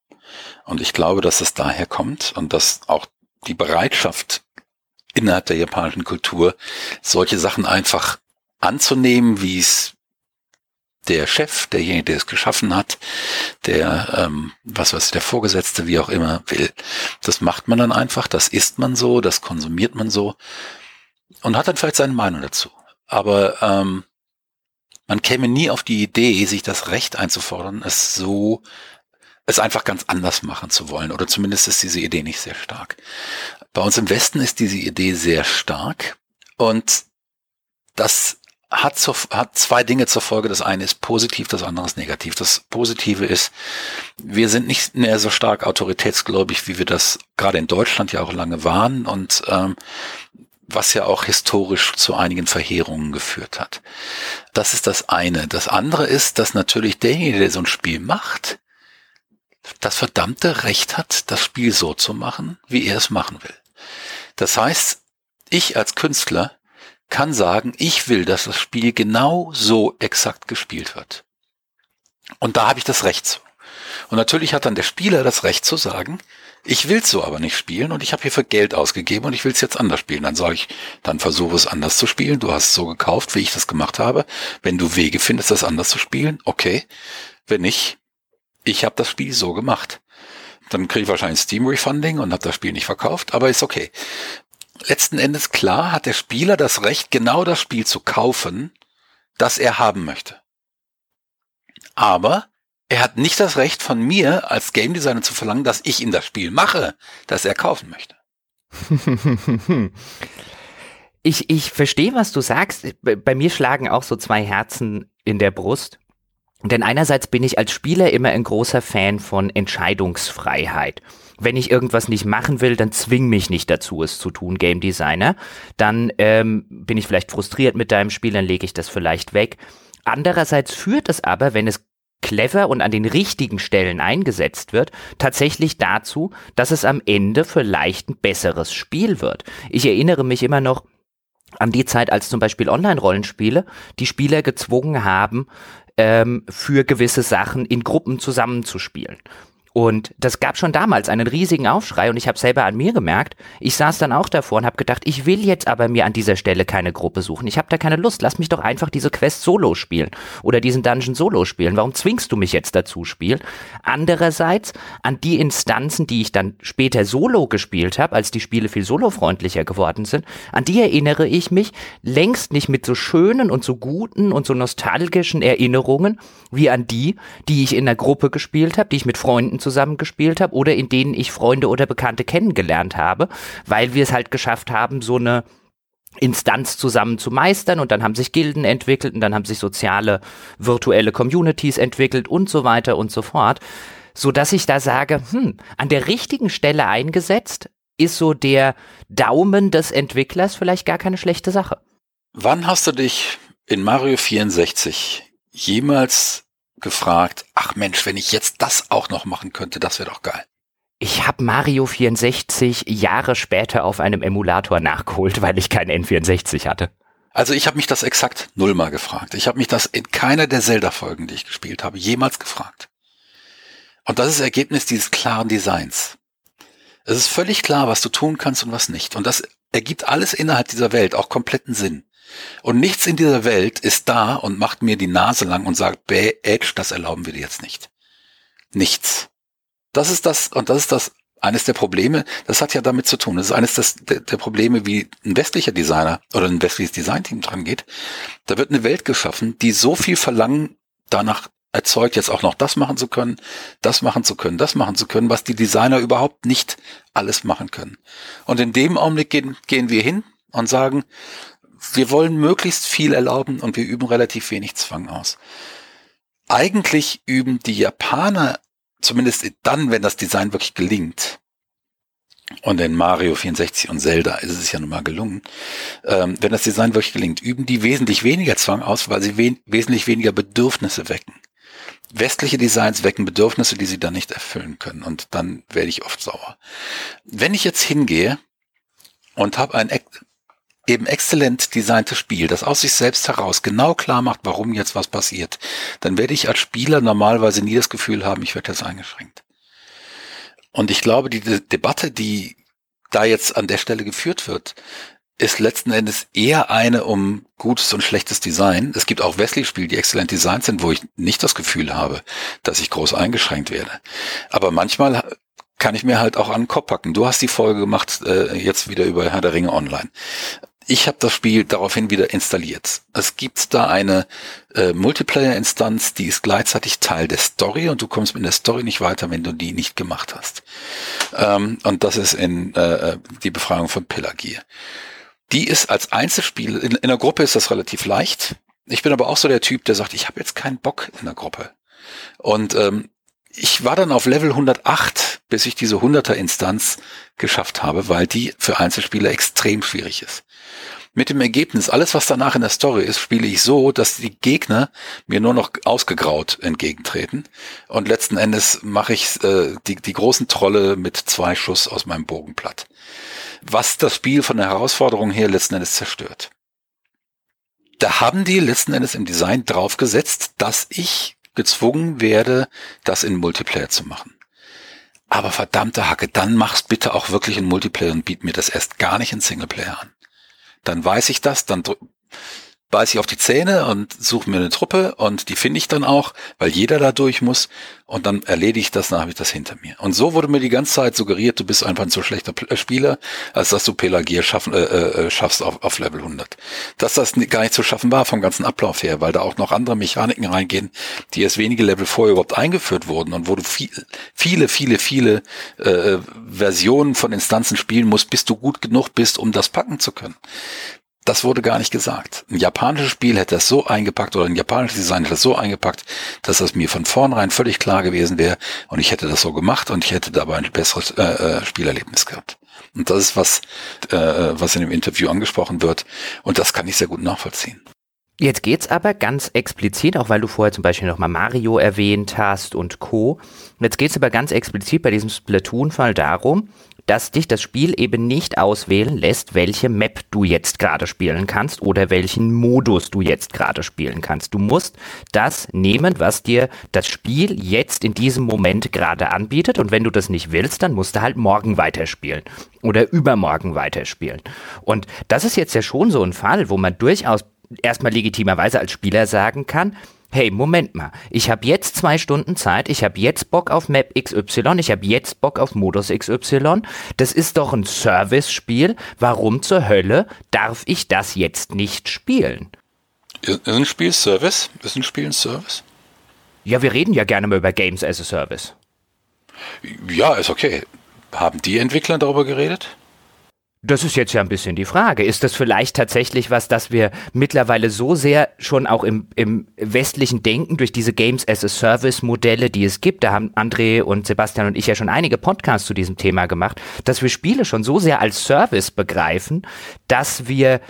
Und ich glaube, dass es daher kommt und dass auch die Bereitschaft innerhalb der japanischen Kultur, solche Sachen einfach anzunehmen, wie es der Chef, derjenige, der es geschaffen hat, der, ähm, was weiß ich, der Vorgesetzte, wie auch immer will. Das macht man dann einfach, das isst man so, das konsumiert man so und hat dann vielleicht seine Meinung dazu. Aber ähm, man käme nie auf die Idee, sich das Recht einzufordern, es so, es einfach ganz anders machen zu wollen. Oder zumindest ist diese Idee nicht sehr stark. Bei uns im Westen ist diese Idee sehr stark und das hat, zu, hat zwei Dinge zur Folge. Das eine ist positiv, das andere ist negativ. Das Positive ist, wir sind nicht mehr so stark autoritätsgläubig, wie wir das gerade in Deutschland ja auch lange waren. Und ähm, was ja auch historisch zu einigen Verheerungen geführt hat. Das ist das eine. Das andere ist, dass natürlich derjenige, der so ein Spiel macht, das verdammte Recht hat, das Spiel so zu machen, wie er es machen will. Das heißt, ich als Künstler kann sagen, ich will, dass das Spiel genau so exakt gespielt wird. Und da habe ich das Recht zu. Und natürlich hat dann der Spieler das Recht zu sagen, ich will's so aber nicht spielen und ich habe hierfür Geld ausgegeben und ich will's jetzt anders spielen. Dann sage ich, dann versuche es anders zu spielen. Du hast es so gekauft, wie ich das gemacht habe. Wenn du Wege findest, das anders zu spielen, okay. Wenn nicht, ich habe das Spiel so gemacht. Dann kriege ich wahrscheinlich Steam Refunding und habe das Spiel nicht verkauft, aber ist okay. Letzten Endes klar hat der Spieler das Recht, genau das Spiel zu kaufen, das er haben möchte. Aber er hat nicht das Recht von mir als Game Designer zu verlangen, dass ich ihm das Spiel mache, das er kaufen möchte. ich, ich verstehe, was du sagst. Bei mir schlagen auch so zwei Herzen in der Brust. Denn einerseits bin ich als Spieler immer ein großer Fan von Entscheidungsfreiheit. Wenn ich irgendwas nicht machen will, dann zwing mich nicht dazu, es zu tun, Game Designer. Dann ähm, bin ich vielleicht frustriert mit deinem Spiel, dann lege ich das vielleicht weg. Andererseits führt es aber, wenn es clever und an den richtigen Stellen eingesetzt wird, tatsächlich dazu, dass es am Ende vielleicht ein besseres Spiel wird. Ich erinnere mich immer noch an die Zeit, als zum Beispiel Online-Rollenspiele die Spieler gezwungen haben, ähm, für gewisse Sachen in Gruppen zusammenzuspielen. Und das gab schon damals einen riesigen Aufschrei und ich habe selber an mir gemerkt, ich saß dann auch davor und habe gedacht, ich will jetzt aber mir an dieser Stelle keine Gruppe suchen. Ich habe da keine Lust. Lass mich doch einfach diese Quest solo spielen oder diesen Dungeon solo spielen. Warum zwingst du mich jetzt dazu spielen? Andererseits an die Instanzen, die ich dann später solo gespielt habe, als die Spiele viel solofreundlicher geworden sind, an die erinnere ich mich längst nicht mit so schönen und so guten und so nostalgischen Erinnerungen wie an die, die ich in der Gruppe gespielt habe, die ich mit Freunden zusammengespielt habe oder in denen ich Freunde oder Bekannte kennengelernt habe, weil wir es halt geschafft haben, so eine Instanz zusammen zu meistern und dann haben sich Gilden entwickelt und dann haben sich soziale virtuelle Communities entwickelt und so weiter und so fort, so dass ich da sage, hm, an der richtigen Stelle eingesetzt ist so der Daumen des Entwicklers vielleicht gar keine schlechte Sache. Wann hast du dich in Mario 64 jemals gefragt, ach Mensch, wenn ich jetzt das auch noch machen könnte, das wäre doch geil. Ich habe Mario 64 Jahre später auf einem Emulator nachgeholt, weil ich keinen N64 hatte. Also ich habe mich das exakt nullmal gefragt. Ich habe mich das in keiner der Zelda-Folgen, die ich gespielt habe, jemals gefragt. Und das ist das Ergebnis dieses klaren Designs. Es ist völlig klar, was du tun kannst und was nicht. Und das ergibt alles innerhalb dieser Welt auch kompletten Sinn. Und nichts in dieser Welt ist da und macht mir die Nase lang und sagt, bäh, Edge, das erlauben wir dir jetzt nicht. Nichts. Das ist das, und das ist das, eines der Probleme, das hat ja damit zu tun. Das ist eines des, der, der Probleme, wie ein westlicher Designer oder ein westliches Designteam dran geht. Da wird eine Welt geschaffen, die so viel Verlangen danach erzeugt, jetzt auch noch das machen zu können, das machen zu können, das machen zu können, was die Designer überhaupt nicht alles machen können. Und in dem Augenblick gehen, gehen wir hin und sagen, wir wollen möglichst viel erlauben und wir üben relativ wenig Zwang aus. Eigentlich üben die Japaner, zumindest dann, wenn das Design wirklich gelingt, und in Mario 64 und Zelda ist es ja nun mal gelungen, ähm, wenn das Design wirklich gelingt, üben die wesentlich weniger Zwang aus, weil sie we wesentlich weniger Bedürfnisse wecken. Westliche Designs wecken Bedürfnisse, die sie dann nicht erfüllen können und dann werde ich oft sauer. Wenn ich jetzt hingehe und habe ein eben exzellent designtes Spiel, das aus sich selbst heraus genau klar macht, warum jetzt was passiert, dann werde ich als Spieler normalerweise nie das Gefühl haben, ich werde jetzt eingeschränkt. Und ich glaube, die De Debatte, die da jetzt an der Stelle geführt wird, ist letzten Endes eher eine um gutes und schlechtes Design. Es gibt auch Wesley-Spiele, die exzellent designt sind, wo ich nicht das Gefühl habe, dass ich groß eingeschränkt werde. Aber manchmal kann ich mir halt auch an den Kopf packen. Du hast die Folge gemacht, äh, jetzt wieder über Herr der Ringe Online. Ich habe das Spiel daraufhin wieder installiert. Es gibt da eine äh, Multiplayer-Instanz, die ist gleichzeitig Teil der Story und du kommst mit der Story nicht weiter, wenn du die nicht gemacht hast. Ähm, und das ist in äh, äh die Befragung von Pelagier. Die ist als Einzelspiel, in, in der Gruppe ist das relativ leicht. Ich bin aber auch so der Typ, der sagt, ich habe jetzt keinen Bock in der Gruppe. Und ähm, ich war dann auf Level 108, bis ich diese 100er Instanz geschafft habe, weil die für Einzelspieler extrem schwierig ist. Mit dem Ergebnis, alles was danach in der Story ist, spiele ich so, dass die Gegner mir nur noch ausgegraut entgegentreten. Und letzten Endes mache ich äh, die, die großen Trolle mit zwei Schuss aus meinem Bogen platt. Was das Spiel von der Herausforderung her letzten Endes zerstört. Da haben die letzten Endes im Design draufgesetzt, dass ich gezwungen werde, das in Multiplayer zu machen. Aber verdammte Hacke, dann mach's bitte auch wirklich in Multiplayer und biet mir das erst gar nicht in Singleplayer an. Dann weiß ich das, dann beiß ich auf die Zähne und suche mir eine Truppe und die finde ich dann auch, weil jeder da durch muss und dann erledige ich das, dann habe ich das hinter mir. Und so wurde mir die ganze Zeit suggeriert, du bist einfach ein so schlechter äh, Spieler, als dass du Pelagier schaffen, äh, äh, schaffst auf, auf Level 100. Dass das gar nicht zu schaffen war vom ganzen Ablauf her, weil da auch noch andere Mechaniken reingehen, die erst wenige Level vorher überhaupt eingeführt wurden und wo du viel, viele, viele, viele äh, Versionen von Instanzen spielen musst, bis du gut genug bist, um das packen zu können. Das wurde gar nicht gesagt. Ein japanisches Spiel hätte das so eingepackt oder ein japanisches Design hätte das so eingepackt, dass das mir von vornherein völlig klar gewesen wäre und ich hätte das so gemacht und ich hätte dabei ein besseres äh, äh, Spielerlebnis gehabt. Und das ist was, äh, was in dem Interview angesprochen wird und das kann ich sehr gut nachvollziehen. Jetzt geht's aber ganz explizit, auch weil du vorher zum Beispiel nochmal Mario erwähnt hast und Co. Jetzt geht's aber ganz explizit bei diesem Splatoon-Fall darum, dass dich das Spiel eben nicht auswählen lässt, welche Map du jetzt gerade spielen kannst oder welchen Modus du jetzt gerade spielen kannst. Du musst das nehmen, was dir das Spiel jetzt in diesem Moment gerade anbietet und wenn du das nicht willst, dann musst du halt morgen weiterspielen oder übermorgen weiterspielen. Und das ist jetzt ja schon so ein Fall, wo man durchaus erstmal legitimerweise als Spieler sagen kann, hey, Moment mal, ich habe jetzt zwei Stunden Zeit, ich habe jetzt Bock auf Map XY, ich habe jetzt Bock auf Modus XY, das ist doch ein Service-Spiel, warum zur Hölle darf ich das jetzt nicht spielen? Ist ein Spiel Service? Ist ein Spiel ein Service? Ja, wir reden ja gerne mal über Games as a Service. Ja, ist okay. Haben die Entwickler darüber geredet? Das ist jetzt ja ein bisschen die Frage. Ist das vielleicht tatsächlich was, das wir mittlerweile so sehr schon auch im, im westlichen Denken durch diese Games as a Service Modelle, die es gibt, da haben André und Sebastian und ich ja schon einige Podcasts zu diesem Thema gemacht, dass wir Spiele schon so sehr als Service begreifen, dass wir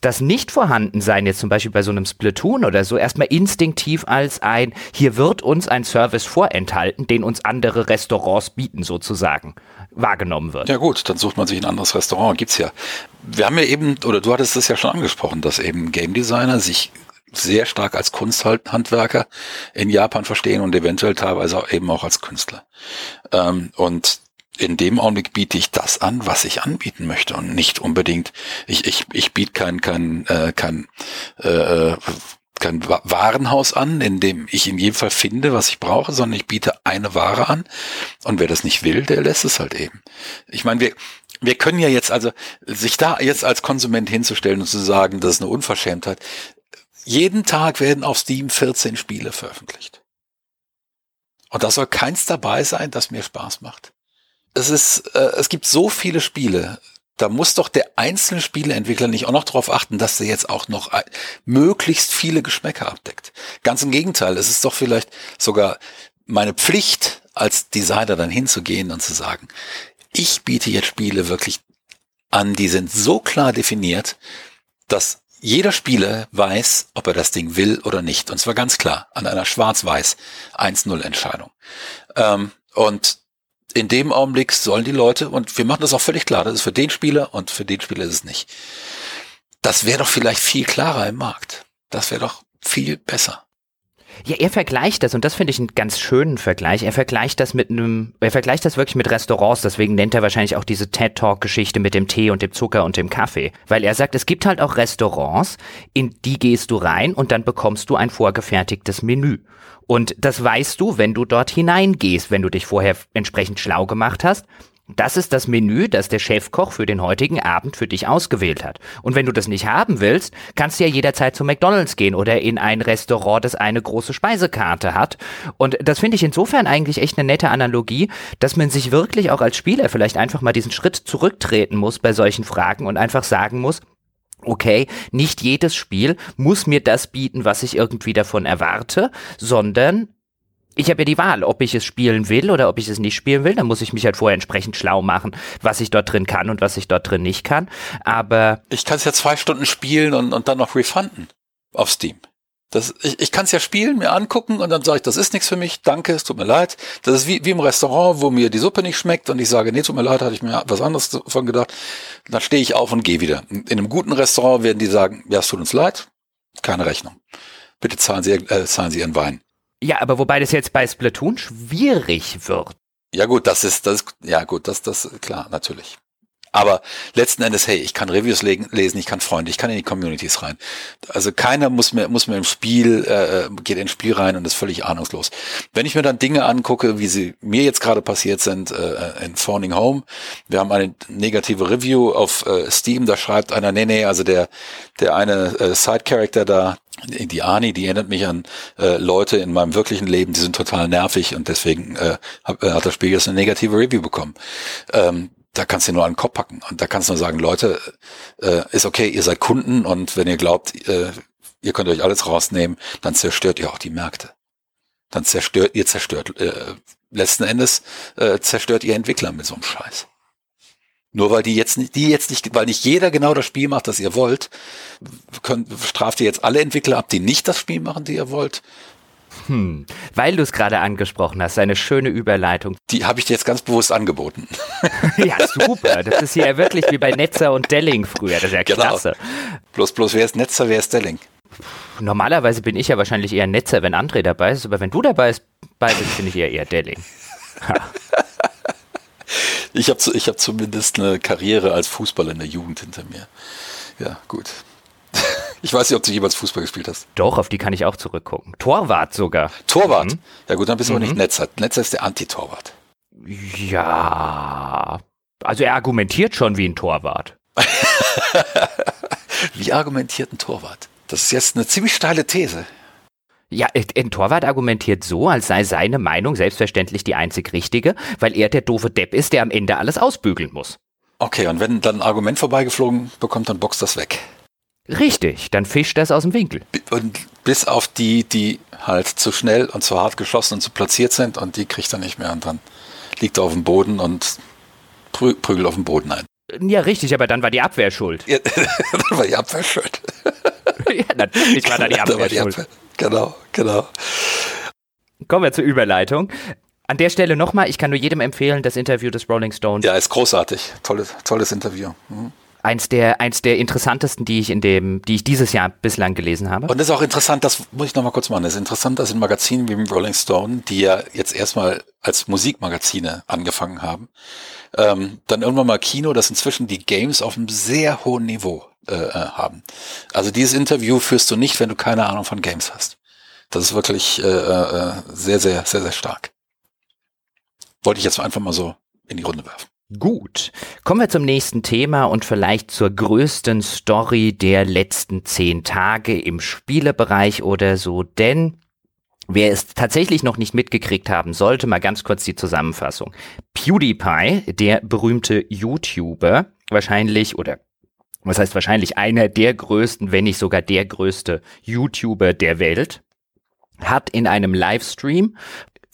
das Nicht-Vorhandensein jetzt zum Beispiel bei so einem Splatoon oder so erstmal instinktiv als ein, hier wird uns ein Service vorenthalten, den uns andere Restaurants bieten sozusagen wahrgenommen wird. Ja gut, dann sucht man sich ein anderes Restaurant. Gibt's ja. Wir haben ja eben, oder du hattest es ja schon angesprochen, dass eben Game Designer sich sehr stark als Kunsthandwerker in Japan verstehen und eventuell teilweise auch eben auch als Künstler. Ähm, und in dem Augenblick biete ich das an, was ich anbieten möchte und nicht unbedingt, ich, ich, ich biete kein, kein, äh, kein äh, kein Warenhaus an, in dem ich in jedem Fall finde, was ich brauche, sondern ich biete eine Ware an. Und wer das nicht will, der lässt es halt eben. Ich meine, wir, wir können ja jetzt also, sich da jetzt als Konsument hinzustellen und zu sagen, das ist eine Unverschämtheit. Jeden Tag werden auf Steam 14 Spiele veröffentlicht. Und da soll keins dabei sein, das mir Spaß macht. Es ist, äh, es gibt so viele Spiele, da muss doch der einzelne Spieleentwickler nicht auch noch darauf achten, dass er jetzt auch noch möglichst viele Geschmäcker abdeckt. Ganz im Gegenteil, es ist doch vielleicht sogar meine Pflicht als Designer dann hinzugehen und zu sagen, ich biete jetzt Spiele wirklich an, die sind so klar definiert, dass jeder Spieler weiß, ob er das Ding will oder nicht. Und zwar ganz klar, an einer schwarz-weiß 1-0 Entscheidung. Ähm, und in dem Augenblick sollen die Leute, und wir machen das auch völlig klar, das ist für den Spieler und für den Spieler ist es nicht. Das wäre doch vielleicht viel klarer im Markt. Das wäre doch viel besser. Ja, er vergleicht das, und das finde ich einen ganz schönen Vergleich. Er vergleicht das mit einem, er vergleicht das wirklich mit Restaurants, deswegen nennt er wahrscheinlich auch diese TED-Talk-Geschichte mit dem Tee und dem Zucker und dem Kaffee. Weil er sagt, es gibt halt auch Restaurants, in die gehst du rein und dann bekommst du ein vorgefertigtes Menü. Und das weißt du, wenn du dort hineingehst, wenn du dich vorher entsprechend schlau gemacht hast. Das ist das Menü, das der Chefkoch für den heutigen Abend für dich ausgewählt hat. Und wenn du das nicht haben willst, kannst du ja jederzeit zu McDonald's gehen oder in ein Restaurant, das eine große Speisekarte hat. Und das finde ich insofern eigentlich echt eine nette Analogie, dass man sich wirklich auch als Spieler vielleicht einfach mal diesen Schritt zurücktreten muss bei solchen Fragen und einfach sagen muss, okay, nicht jedes Spiel muss mir das bieten, was ich irgendwie davon erwarte, sondern ich habe ja die Wahl, ob ich es spielen will oder ob ich es nicht spielen will. Dann muss ich mich halt vorher entsprechend schlau machen, was ich dort drin kann und was ich dort drin nicht kann. Aber. Ich kann es ja zwei Stunden spielen und, und dann noch refunden auf Steam. Das, ich ich kann es ja spielen, mir angucken und dann sage ich, das ist nichts für mich, danke, es tut mir leid. Das ist wie, wie im Restaurant, wo mir die Suppe nicht schmeckt und ich sage, nee, tut mir leid, hatte ich mir was anderes davon gedacht. Dann stehe ich auf und gehe wieder. In einem guten Restaurant werden die sagen, ja, es tut uns leid, keine Rechnung. Bitte zahlen Sie, äh, zahlen Sie Ihren Wein. Ja, aber wobei das jetzt bei Splatoon schwierig wird. Ja gut, das ist, das ja gut, das, das, klar, natürlich. Aber letzten Endes, hey, ich kann Reviews lesen, ich kann Freunde, ich kann in die Communities rein. Also keiner muss mir, muss mir im Spiel, äh, geht ins Spiel rein und ist völlig ahnungslos. Wenn ich mir dann Dinge angucke, wie sie mir jetzt gerade passiert sind äh, in Phoning Home, wir haben eine negative Review auf äh, Steam, da schreibt einer, nee, nee, also der, der eine äh, Side-Character da, die Ani, die erinnert mich an äh, Leute in meinem wirklichen Leben, die sind total nervig und deswegen äh, hat, äh, hat das Spiel jetzt eine negative Review bekommen. Ähm, da kannst du nur an den Kopf packen und da kannst du nur sagen, Leute, äh, ist okay, ihr seid Kunden und wenn ihr glaubt, äh, ihr könnt euch alles rausnehmen, dann zerstört ihr auch die Märkte. Dann zerstört ihr zerstört äh, letzten Endes äh, zerstört ihr Entwickler mit so einem Scheiß. Nur weil die jetzt nicht, die jetzt nicht, weil nicht jeder genau das Spiel macht, das ihr wollt, könnt, straft ihr jetzt alle Entwickler ab, die nicht das Spiel machen, die ihr wollt. Hm, weil du es gerade angesprochen hast, eine schöne Überleitung. Die habe ich dir jetzt ganz bewusst angeboten. ja, super. Das ist ja wirklich wie bei Netzer und Delling früher. Das ist ja genau. klasse. Bloß, bloß wer ist Netzer, wer ist Delling? Normalerweise bin ich ja wahrscheinlich eher Netzer, wenn André dabei ist, aber wenn du dabei bist, bin ich eher eher Delling. Ich habe ich hab zumindest eine Karriere als Fußballer in der Jugend hinter mir. Ja, gut. Ich weiß nicht, ob du jemals Fußball gespielt hast. Doch, auf die kann ich auch zurückgucken. Torwart sogar. Torwart? Mhm. Ja gut, dann bist du mhm. aber nicht mhm. Netzer. Netzer ist der Anti-Torwart. Ja. Also er argumentiert schon wie ein Torwart. wie argumentiert ein Torwart? Das ist jetzt eine ziemlich steile These. Ja, ein Torwart argumentiert so, als sei seine Meinung selbstverständlich die einzig richtige, weil er der doofe Depp ist, der am Ende alles ausbügeln muss. Okay, und wenn dann ein Argument vorbeigeflogen bekommt, dann boxt das weg. Richtig, dann fischt das aus dem Winkel. Und bis auf die, die halt zu schnell und zu hart geschossen und zu platziert sind und die kriegt er nicht mehr und dann liegt er auf dem Boden und prü prügelt auf dem Boden ein. Ja, richtig, aber dann war die Abwehr schuld. Ja, dann war die Abwehr schuld. ja, natürlich war da die Abwehr die schuld. Genau, genau. Kommen wir zur Überleitung. An der Stelle nochmal, ich kann nur jedem empfehlen, das Interview des Rolling Stones. Ja, ist großartig. Tolles, tolles Interview. Mhm. Eins der, eins der interessantesten, die ich in dem, die ich dieses Jahr bislang gelesen habe. Und das ist auch interessant, das muss ich nochmal kurz machen. Es ist interessant, dass in Magazinen wie im Rolling Stone, die ja jetzt erstmal als Musikmagazine angefangen haben, ähm, dann irgendwann mal Kino, dass inzwischen die Games auf einem sehr hohen Niveau äh, äh, haben. Also dieses Interview führst du nicht, wenn du keine Ahnung von Games hast. Das ist wirklich äh, äh, sehr, sehr, sehr, sehr stark. Wollte ich jetzt einfach mal so in die Runde werfen. Gut, kommen wir zum nächsten Thema und vielleicht zur größten Story der letzten zehn Tage im Spielebereich oder so, denn Wer es tatsächlich noch nicht mitgekriegt haben sollte, mal ganz kurz die Zusammenfassung. PewDiePie, der berühmte YouTuber, wahrscheinlich oder was heißt wahrscheinlich einer der größten, wenn nicht sogar der größte YouTuber der Welt, hat in einem Livestream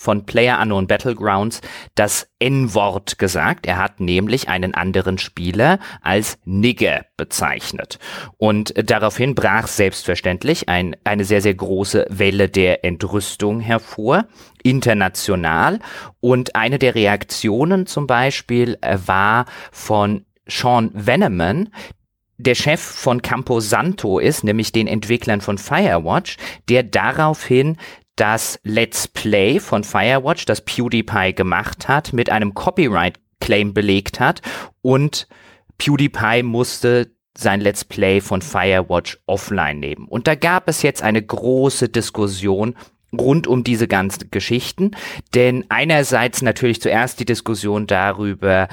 von Player Unknown Battlegrounds das N-Wort gesagt. Er hat nämlich einen anderen Spieler als Nigger bezeichnet. Und daraufhin brach selbstverständlich ein, eine sehr, sehr große Welle der Entrüstung hervor, international. Und eine der Reaktionen zum Beispiel äh, war von Sean Veneman, der Chef von Campo Santo ist, nämlich den Entwicklern von Firewatch, der daraufhin das Let's Play von Firewatch, das PewDiePie gemacht hat, mit einem Copyright-Claim belegt hat und PewDiePie musste sein Let's Play von Firewatch offline nehmen. Und da gab es jetzt eine große Diskussion rund um diese ganzen Geschichten, denn einerseits natürlich zuerst die Diskussion darüber,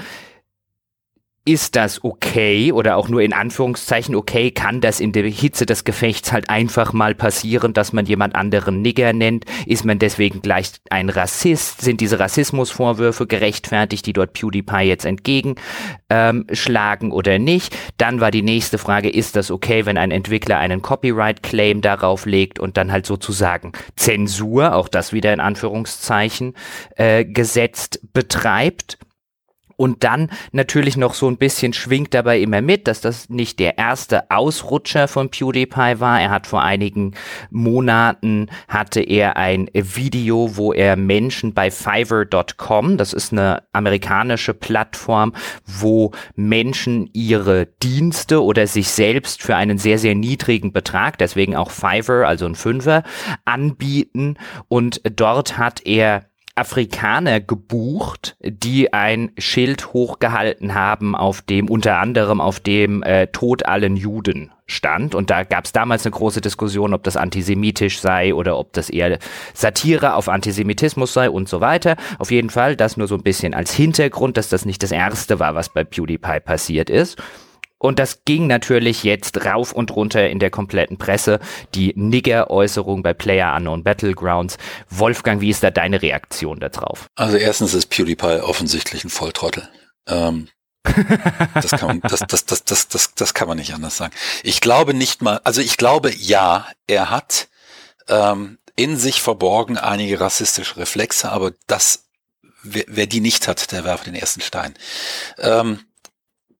ist das okay oder auch nur in Anführungszeichen okay? Kann das in der Hitze des Gefechts halt einfach mal passieren, dass man jemand anderen Nigger nennt? Ist man deswegen gleich ein Rassist? Sind diese Rassismusvorwürfe gerechtfertigt, die dort PewDiePie jetzt entgegenschlagen ähm, oder nicht? Dann war die nächste Frage, ist das okay, wenn ein Entwickler einen Copyright-Claim darauf legt und dann halt sozusagen Zensur, auch das wieder in Anführungszeichen, äh, gesetzt betreibt? Und dann natürlich noch so ein bisschen schwingt dabei immer mit, dass das nicht der erste Ausrutscher von PewDiePie war. Er hat vor einigen Monaten hatte er ein Video, wo er Menschen bei Fiverr.com, das ist eine amerikanische Plattform, wo Menschen ihre Dienste oder sich selbst für einen sehr, sehr niedrigen Betrag, deswegen auch Fiverr, also ein Fünfer, anbieten. Und dort hat er Afrikaner gebucht, die ein Schild hochgehalten haben, auf dem unter anderem auf dem äh, Tod allen Juden stand. Und da gab es damals eine große Diskussion, ob das antisemitisch sei oder ob das eher Satire auf Antisemitismus sei und so weiter. Auf jeden Fall, das nur so ein bisschen als Hintergrund, dass das nicht das erste war, was bei PewDiePie passiert ist. Und das ging natürlich jetzt rauf und runter in der kompletten Presse. Die Nigger-Äußerung bei Player Unknown Battlegrounds. Wolfgang, wie ist da deine Reaktion darauf? Also erstens ist PewDiePie offensichtlich ein Volltrottel. Ähm, das, kann man, das, das, das, das, das, das kann man nicht anders sagen. Ich glaube nicht mal, also ich glaube ja, er hat ähm, in sich verborgen einige rassistische Reflexe, aber das, wer, wer die nicht hat, der werfe den ersten Stein. Ähm,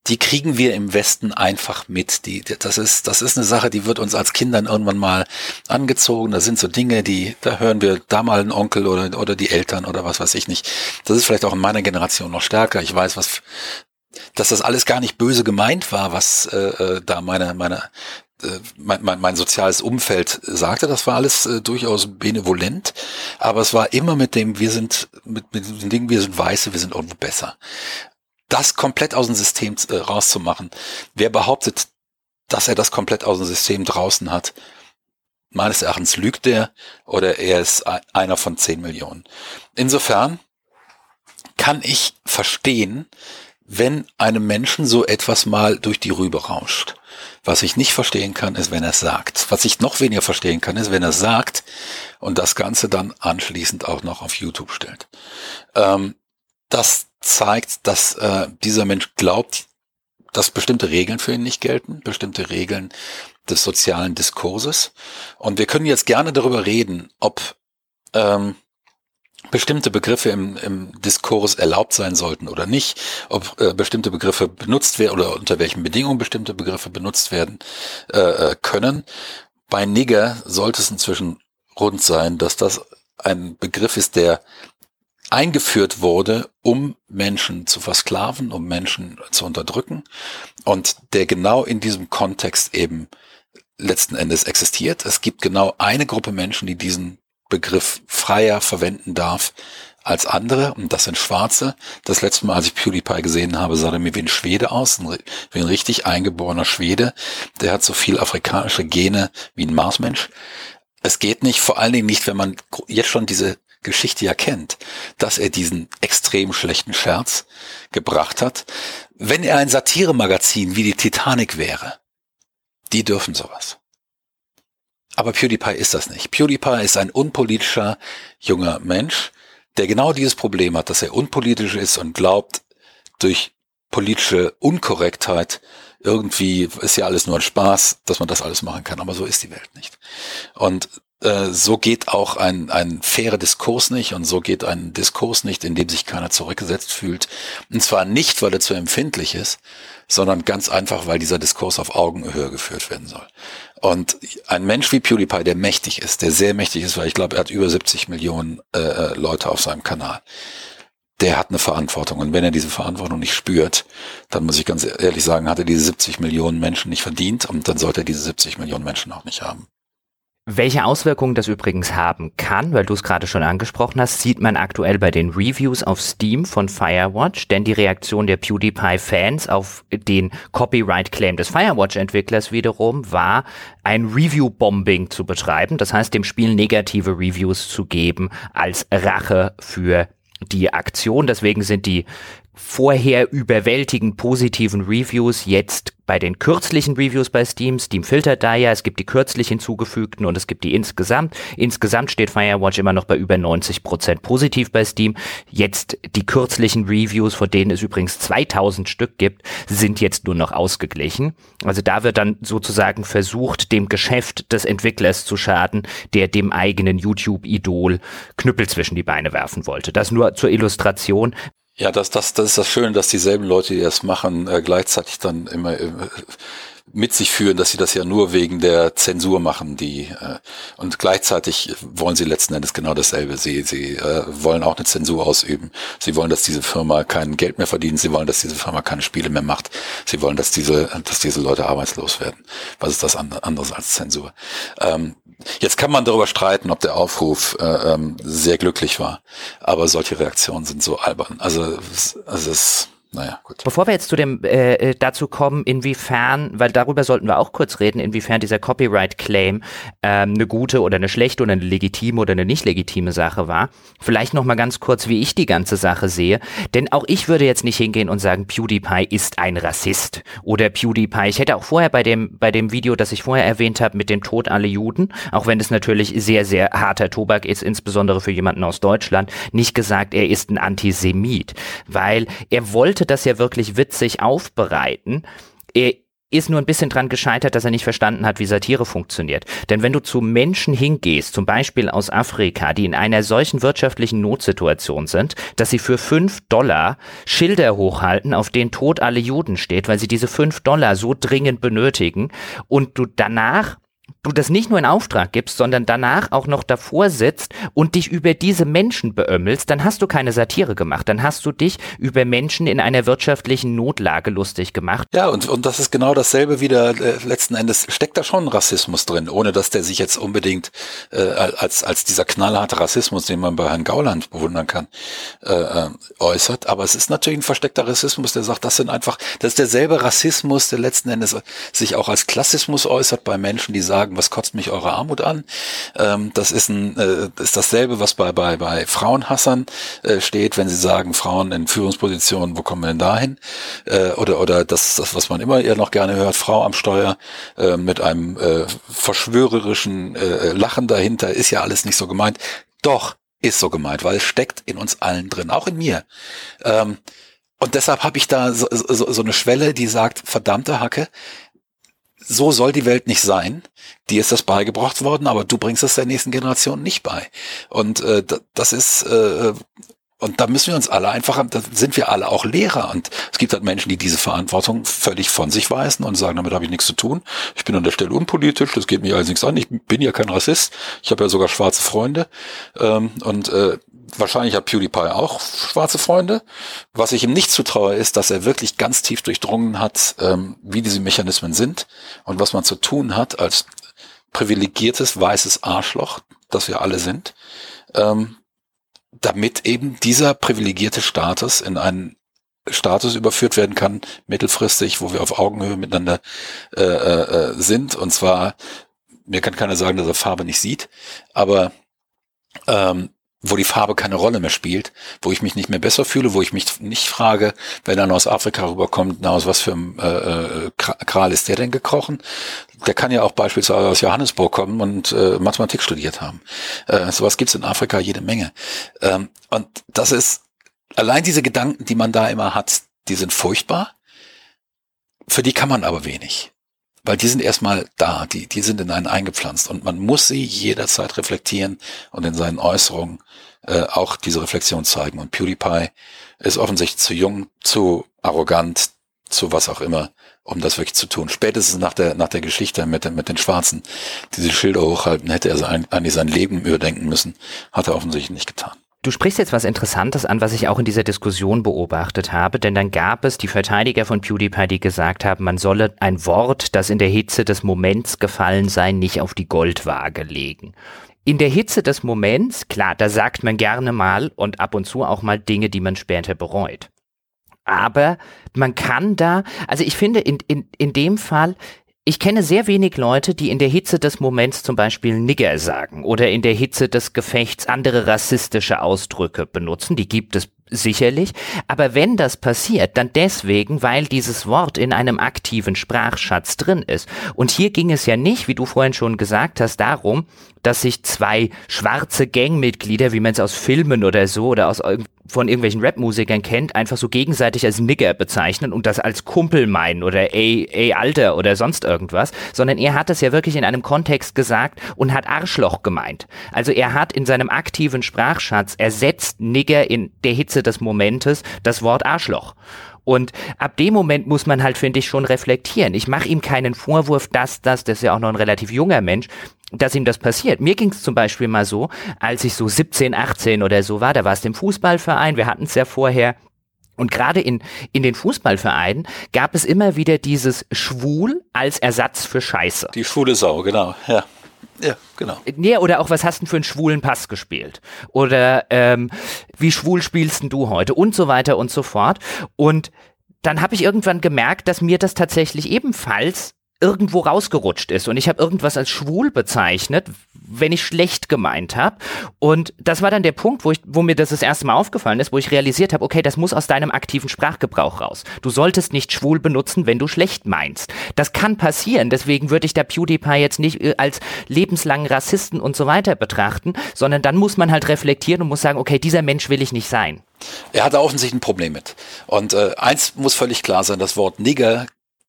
die kriegen wir im Westen einfach mit. Die, das ist, das ist eine Sache, die wird uns als Kindern irgendwann mal angezogen. Das sind so Dinge, die, da hören wir da mal einen Onkel oder, oder die Eltern oder was weiß ich nicht. Das ist vielleicht auch in meiner Generation noch stärker. Ich weiß, was, dass das alles gar nicht böse gemeint war, was äh, äh da meine, meine, äh, mein, mein, mein soziales Umfeld sagte, das war alles äh, durchaus benevolent, aber es war immer mit dem, wir sind, mit, mit dem Ding, wir sind Weiße, wir sind irgendwo besser das komplett aus dem System äh, rauszumachen. Wer behauptet, dass er das komplett aus dem System draußen hat, meines Erachtens lügt er oder er ist einer von zehn Millionen. Insofern kann ich verstehen, wenn einem Menschen so etwas mal durch die Rübe rauscht. Was ich nicht verstehen kann, ist, wenn er es sagt. Was ich noch weniger verstehen kann, ist, wenn er es sagt und das Ganze dann anschließend auch noch auf YouTube stellt. Ähm, das zeigt, dass äh, dieser Mensch glaubt, dass bestimmte Regeln für ihn nicht gelten, bestimmte Regeln des sozialen Diskurses. Und wir können jetzt gerne darüber reden, ob ähm, bestimmte Begriffe im, im Diskurs erlaubt sein sollten oder nicht, ob äh, bestimmte Begriffe benutzt werden oder unter welchen Bedingungen bestimmte Begriffe benutzt werden äh, äh können. Bei Nigger sollte es inzwischen rund sein, dass das ein Begriff ist, der eingeführt wurde, um Menschen zu versklaven, um Menschen zu unterdrücken und der genau in diesem Kontext eben letzten Endes existiert. Es gibt genau eine Gruppe Menschen, die diesen Begriff freier verwenden darf als andere und das sind Schwarze. Das letzte Mal, als ich PewDiePie gesehen habe, sah er mir wie ein Schwede aus, wie ein richtig eingeborener Schwede. Der hat so viel afrikanische Gene wie ein Marsmensch. Es geht nicht, vor allen Dingen nicht, wenn man jetzt schon diese Geschichte ja kennt, dass er diesen extrem schlechten Scherz gebracht hat. Wenn er ein Satiremagazin wie die Titanic wäre, die dürfen sowas. Aber PewDiePie ist das nicht. PewDiePie ist ein unpolitischer junger Mensch, der genau dieses Problem hat, dass er unpolitisch ist und glaubt, durch politische Unkorrektheit irgendwie ist ja alles nur ein Spaß, dass man das alles machen kann. Aber so ist die Welt nicht. Und äh, so geht auch ein, ein fairer Diskurs nicht und so geht ein Diskurs nicht, in dem sich keiner zurückgesetzt fühlt. Und zwar nicht, weil er zu empfindlich ist, sondern ganz einfach, weil dieser Diskurs auf Augenhöhe geführt werden soll. Und ein Mensch wie PewDiePie, der mächtig ist, der sehr mächtig ist, weil ich glaube, er hat über 70 Millionen äh, äh, Leute auf seinem Kanal, der hat eine Verantwortung. Und wenn er diese Verantwortung nicht spürt, dann muss ich ganz ehrlich sagen, hat er diese 70 Millionen Menschen nicht verdient und dann sollte er diese 70 Millionen Menschen auch nicht haben. Welche Auswirkungen das übrigens haben kann, weil du es gerade schon angesprochen hast, sieht man aktuell bei den Reviews auf Steam von Firewatch, denn die Reaktion der PewDiePie-Fans auf den Copyright-Claim des Firewatch-Entwicklers wiederum war, ein Review-Bombing zu betreiben, das heißt dem Spiel negative Reviews zu geben als Rache für die Aktion. Deswegen sind die vorher überwältigend positiven Reviews jetzt bei den kürzlichen Reviews bei Steam. Steam filtert da ja, es gibt die kürzlich hinzugefügten und es gibt die insgesamt. Insgesamt steht Firewatch immer noch bei über 90 Prozent positiv bei Steam. Jetzt die kürzlichen Reviews, von denen es übrigens 2000 Stück gibt, sind jetzt nur noch ausgeglichen. Also da wird dann sozusagen versucht, dem Geschäft des Entwicklers zu schaden, der dem eigenen YouTube-Idol Knüppel zwischen die Beine werfen wollte. Das nur zur Illustration. Ja, das, das, das ist das Schöne, dass dieselben Leute, die das machen, äh, gleichzeitig dann immer äh, mit sich führen, dass sie das ja nur wegen der Zensur machen, die äh, und gleichzeitig wollen sie letzten Endes genau dasselbe. Sie, sie äh, wollen auch eine Zensur ausüben. Sie wollen, dass diese Firma kein Geld mehr verdient. Sie wollen, dass diese Firma keine Spiele mehr macht. Sie wollen, dass diese, dass diese Leute arbeitslos werden. Was ist das anderes als Zensur? Ähm, jetzt kann man darüber streiten, ob der Aufruf äh, ähm, sehr glücklich war, aber solche Reaktionen sind so albern. Also, also es naja, gut. Bevor wir jetzt zu dem äh, äh, dazu kommen, inwiefern, weil darüber sollten wir auch kurz reden, inwiefern dieser Copyright-Claim ähm, eine gute oder eine schlechte oder eine legitime oder eine nicht legitime Sache war. Vielleicht noch mal ganz kurz, wie ich die ganze Sache sehe, denn auch ich würde jetzt nicht hingehen und sagen, PewDiePie ist ein Rassist oder PewDiePie. Ich hätte auch vorher bei dem bei dem Video, das ich vorher erwähnt habe, mit dem Tod alle Juden, auch wenn es natürlich sehr sehr harter Tobak ist, insbesondere für jemanden aus Deutschland, nicht gesagt, er ist ein Antisemit, weil er wollte wollte das ja wirklich witzig aufbereiten. Er ist nur ein bisschen dran gescheitert, dass er nicht verstanden hat, wie Satire funktioniert. Denn wenn du zu Menschen hingehst, zum Beispiel aus Afrika, die in einer solchen wirtschaftlichen Notsituation sind, dass sie für fünf Dollar Schilder hochhalten, auf denen Tod alle Juden steht, weil sie diese fünf Dollar so dringend benötigen und du danach du das nicht nur in Auftrag gibst, sondern danach auch noch davor sitzt und dich über diese Menschen beömmelst, dann hast du keine Satire gemacht. Dann hast du dich über Menschen in einer wirtschaftlichen Notlage lustig gemacht. Ja, und, und das ist genau dasselbe wieder. Äh, letzten Endes steckt da schon Rassismus drin, ohne dass der sich jetzt unbedingt äh, als, als dieser knallharte Rassismus, den man bei Herrn Gauland bewundern kann, äh, äh, äußert. Aber es ist natürlich ein versteckter Rassismus, der sagt, das sind einfach, das ist derselbe Rassismus, der letzten Endes sich auch als Klassismus äußert bei Menschen, die sagen, sagen, was kotzt mich eure Armut an? Ähm, das ist ein äh, ist dasselbe, was bei bei bei Frauenhassern äh, steht, wenn sie sagen, Frauen in Führungspositionen, wo kommen wir denn dahin? Äh, oder oder das das was man immer eher noch gerne hört, Frau am Steuer äh, mit einem äh, verschwörerischen äh, Lachen dahinter, ist ja alles nicht so gemeint. Doch ist so gemeint, weil es steckt in uns allen drin, auch in mir. Ähm, und deshalb habe ich da so, so, so eine Schwelle, die sagt, verdammte Hacke, so soll die Welt nicht sein. Dir ist das beigebracht worden, aber du bringst es der nächsten Generation nicht bei. Und äh, das ist äh, und da müssen wir uns alle einfach, da sind wir alle auch Lehrer. Und es gibt halt Menschen, die diese Verantwortung völlig von sich weisen und sagen, damit habe ich nichts zu tun. Ich bin an der Stelle unpolitisch, das geht mir alles nichts an. Ich bin ja kein Rassist. Ich habe ja sogar schwarze Freunde. Ähm, und äh, wahrscheinlich hat PewDiePie auch schwarze Freunde. Was ich ihm nicht zutraue, ist, dass er wirklich ganz tief durchdrungen hat, ähm, wie diese Mechanismen sind und was man zu tun hat als privilegiertes weißes Arschloch, das wir alle sind, ähm, damit eben dieser privilegierte Status in einen Status überführt werden kann, mittelfristig, wo wir auf Augenhöhe miteinander äh, äh, sind. Und zwar, mir kann keiner sagen, dass er Farbe nicht sieht, aber ähm, wo die Farbe keine Rolle mehr spielt, wo ich mich nicht mehr besser fühle, wo ich mich nicht frage, wenn er aus Afrika rüberkommt, na, aus was für einem äh, äh Kral ist der denn gekrochen? Der kann ja auch beispielsweise aus Johannesburg kommen und äh, Mathematik studiert haben. Äh, sowas gibt's in Afrika jede Menge. Ähm, und das ist, allein diese Gedanken, die man da immer hat, die sind furchtbar. Für die kann man aber wenig. Weil die sind erstmal da, die, die sind in einen eingepflanzt und man muss sie jederzeit reflektieren und in seinen Äußerungen äh, auch diese Reflexion zeigen. Und PewDiePie ist offensichtlich zu jung, zu arrogant, zu was auch immer, um das wirklich zu tun. Spätestens nach der, nach der Geschichte mit, mit den Schwarzen, die diese Schilder hochhalten, hätte er sein, eigentlich sein Leben überdenken müssen. Hat er offensichtlich nicht getan. Du sprichst jetzt was Interessantes an, was ich auch in dieser Diskussion beobachtet habe, denn dann gab es die Verteidiger von PewDiePie, die gesagt haben, man solle ein Wort, das in der Hitze des Moments gefallen sei, nicht auf die Goldwaage legen. In der Hitze des Moments, klar, da sagt man gerne mal und ab und zu auch mal Dinge, die man später bereut. Aber man kann da, also ich finde in, in, in dem Fall ich kenne sehr wenig Leute, die in der Hitze des Moments zum Beispiel Nigger sagen oder in der Hitze des Gefechts andere rassistische Ausdrücke benutzen. Die gibt es sicherlich. Aber wenn das passiert, dann deswegen, weil dieses Wort in einem aktiven Sprachschatz drin ist. Und hier ging es ja nicht, wie du vorhin schon gesagt hast, darum, dass sich zwei schwarze Gangmitglieder, wie man es aus Filmen oder so oder aus von irgendwelchen Rap-Musikern kennt, einfach so gegenseitig als Nigger bezeichnen und das als Kumpel meinen oder ey, ey, Alter oder sonst irgendwas, sondern er hat es ja wirklich in einem Kontext gesagt und hat Arschloch gemeint. Also er hat in seinem aktiven Sprachschatz ersetzt Nigger in der Hitze Hitze des Momentes das Wort Arschloch. Und ab dem Moment muss man halt, finde ich, schon reflektieren. Ich mache ihm keinen Vorwurf, dass das, das ist ja auch noch ein relativ junger Mensch, dass ihm das passiert. Mir ging es zum Beispiel mal so, als ich so 17, 18 oder so war, da war es im Fußballverein, wir hatten es ja vorher, und gerade in, in den Fußballvereinen gab es immer wieder dieses Schwul als Ersatz für Scheiße. Die schwule Sau, genau, ja. Ja, genau. Nee, oder auch, was hast du für einen schwulen Pass gespielt? Oder ähm, wie schwul spielst du heute? Und so weiter und so fort. Und dann habe ich irgendwann gemerkt, dass mir das tatsächlich ebenfalls irgendwo rausgerutscht ist und ich habe irgendwas als schwul bezeichnet, wenn ich schlecht gemeint habe und das war dann der Punkt, wo ich wo mir das das erste Mal aufgefallen ist, wo ich realisiert habe, okay, das muss aus deinem aktiven Sprachgebrauch raus. Du solltest nicht schwul benutzen, wenn du schlecht meinst. Das kann passieren, deswegen würde ich der PewDiePie jetzt nicht äh, als lebenslangen Rassisten und so weiter betrachten, sondern dann muss man halt reflektieren und muss sagen, okay, dieser Mensch will ich nicht sein. Er hatte offensichtlich ein Problem mit. Und äh, eins muss völlig klar sein, das Wort Nigger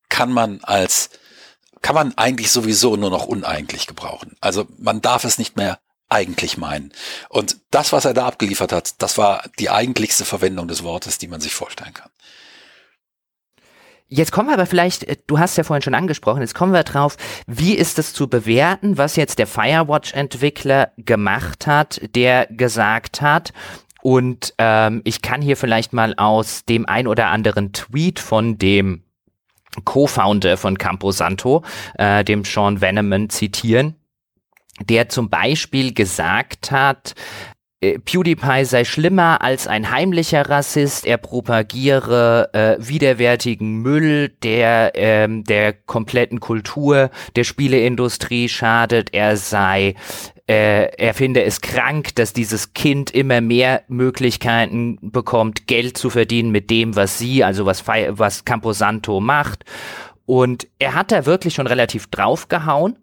kann man als kann man eigentlich sowieso nur noch uneigentlich gebrauchen. Also man darf es nicht mehr eigentlich meinen. Und das, was er da abgeliefert hat, das war die eigentlichste Verwendung des Wortes, die man sich vorstellen kann. Jetzt kommen wir aber vielleicht, äh, du hast ja vorhin schon angesprochen, jetzt kommen wir drauf, wie ist es zu bewerten, was jetzt der Firewatch-Entwickler gemacht hat, der gesagt hat, und ähm, ich kann hier vielleicht mal aus dem ein oder anderen Tweet von dem Co-Founder von Camposanto, äh, dem Sean Veneman, zitieren, der zum Beispiel gesagt hat, äh, PewDiePie sei schlimmer als ein heimlicher Rassist, er propagiere äh, widerwärtigen Müll, der ähm, der kompletten Kultur der Spieleindustrie schadet, er sei er finde es krank, dass dieses Kind immer mehr Möglichkeiten bekommt, Geld zu verdienen mit dem, was sie, also was, was Camposanto macht. Und er hat da wirklich schon relativ draufgehauen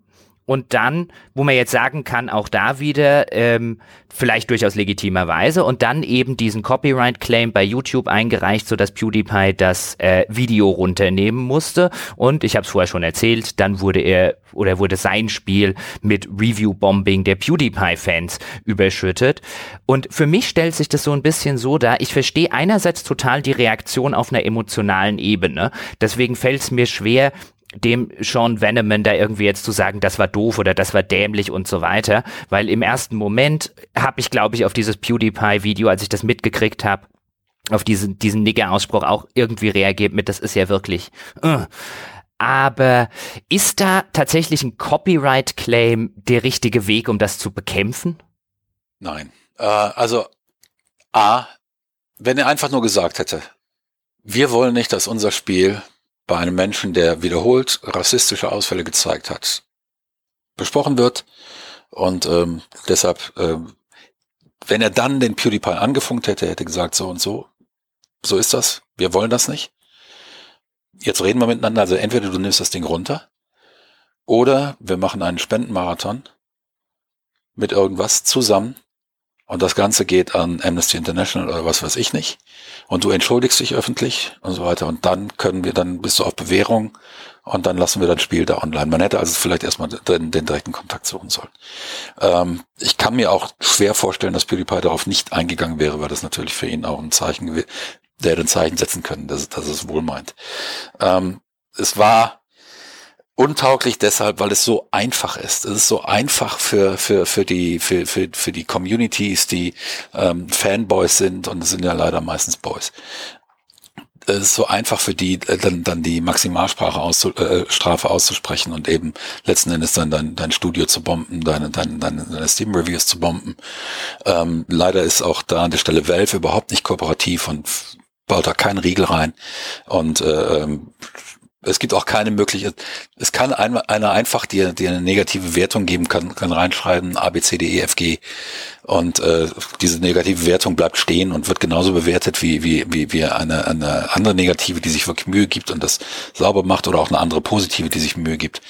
und dann, wo man jetzt sagen kann, auch da wieder, ähm, vielleicht durchaus legitimerweise, und dann eben diesen Copyright-Claim bei YouTube eingereicht, sodass PewDiePie das äh, Video runternehmen musste. Und ich habe es vorher schon erzählt, dann wurde er oder wurde sein Spiel mit Review-Bombing der PewDiePie-Fans überschüttet. Und für mich stellt sich das so ein bisschen so dar, ich verstehe einerseits total die Reaktion auf einer emotionalen Ebene. Deswegen fällt es mir schwer, dem Sean Veneman da irgendwie jetzt zu sagen, das war doof oder das war dämlich und so weiter, weil im ersten Moment habe ich, glaube ich, auf dieses PewDiePie-Video, als ich das mitgekriegt habe, auf diesen, diesen Nigger-Ausspruch auch irgendwie reagiert mit, das ist ja wirklich. Uh. Aber ist da tatsächlich ein Copyright-Claim der richtige Weg, um das zu bekämpfen? Nein. Äh, also A, wenn er einfach nur gesagt hätte, wir wollen nicht, dass unser Spiel bei einem Menschen, der wiederholt rassistische Ausfälle gezeigt hat, besprochen wird. Und ähm, deshalb, ähm, wenn er dann den PewDiePie angefunkt hätte, hätte gesagt, so und so, so ist das, wir wollen das nicht. Jetzt reden wir miteinander, also entweder du nimmst das Ding runter oder wir machen einen Spendenmarathon mit irgendwas zusammen und das Ganze geht an Amnesty International oder was weiß ich nicht. Und du entschuldigst dich öffentlich und so weiter. Und dann können wir, dann bist du auf Bewährung und dann lassen wir das Spiel da online. Man hätte also vielleicht erstmal den, den direkten Kontakt suchen sollen. Ähm, ich kann mir auch schwer vorstellen, dass PewDiePie darauf nicht eingegangen wäre, weil das natürlich für ihn auch ein Zeichen, der ein Zeichen setzen können, dass, dass es wohl meint. Ähm, es war untauglich deshalb, weil es so einfach ist. Es ist so einfach für für für die für für für die Communities, die ähm, Fanboys sind und es sind ja leider meistens Boys. Es ist so einfach für die äh, dann dann die Maximalsprache auszu, äh, Strafe auszusprechen und eben letzten Endes dann dein, dein Studio zu bomben, deine deine deine, deine Steam Reviews zu bomben. Ähm, leider ist auch da an der Stelle Valve überhaupt nicht kooperativ und baut da keinen Riegel rein und äh, ähm, es gibt auch keine Möglichkeit. Es kann einer einfach dir, dir eine negative Wertung geben, kann, kann reinschreiben, A, B, C, D, E, F, G. Und äh, diese negative Wertung bleibt stehen und wird genauso bewertet wie, wie, wie, wie eine, eine andere negative, die sich wirklich Mühe gibt und das sauber macht oder auch eine andere positive, die sich Mühe gibt.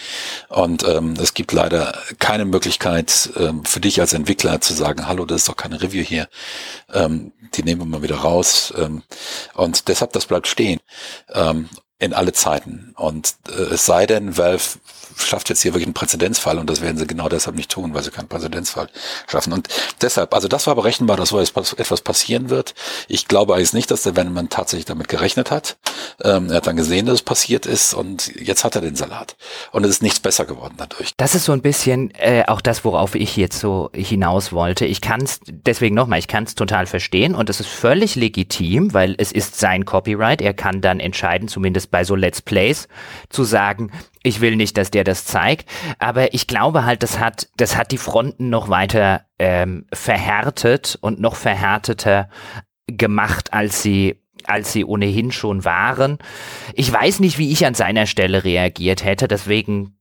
Und ähm, es gibt leider keine Möglichkeit ähm, für dich als Entwickler zu sagen, hallo, das ist doch keine Review hier. Ähm, die nehmen wir mal wieder raus. Ähm, und deshalb, das bleibt stehen. Ähm, in alle Zeiten. Und äh, es sei denn, Valve schafft jetzt hier wirklich einen Präzedenzfall und das werden sie genau deshalb nicht tun, weil sie keinen Präzedenzfall schaffen. Und deshalb, also das war berechenbar, dass so etwas passieren wird. Ich glaube eigentlich nicht, dass der Wennemann tatsächlich damit gerechnet hat. Ähm, er hat dann gesehen, dass es passiert ist und jetzt hat er den Salat. Und es ist nichts besser geworden dadurch. Das ist so ein bisschen äh, auch das, worauf ich jetzt so hinaus wollte. Ich kann es, deswegen nochmal, ich kann es total verstehen und es ist völlig legitim, weil es ist sein Copyright. Er kann dann entscheiden, zumindest bei so Let's Plays, zu sagen, ich will nicht, dass der das zeigt, aber ich glaube halt, das hat, das hat die Fronten noch weiter ähm, verhärtet und noch verhärteter gemacht, als sie als sie ohnehin schon waren. Ich weiß nicht, wie ich an seiner Stelle reagiert hätte, deswegen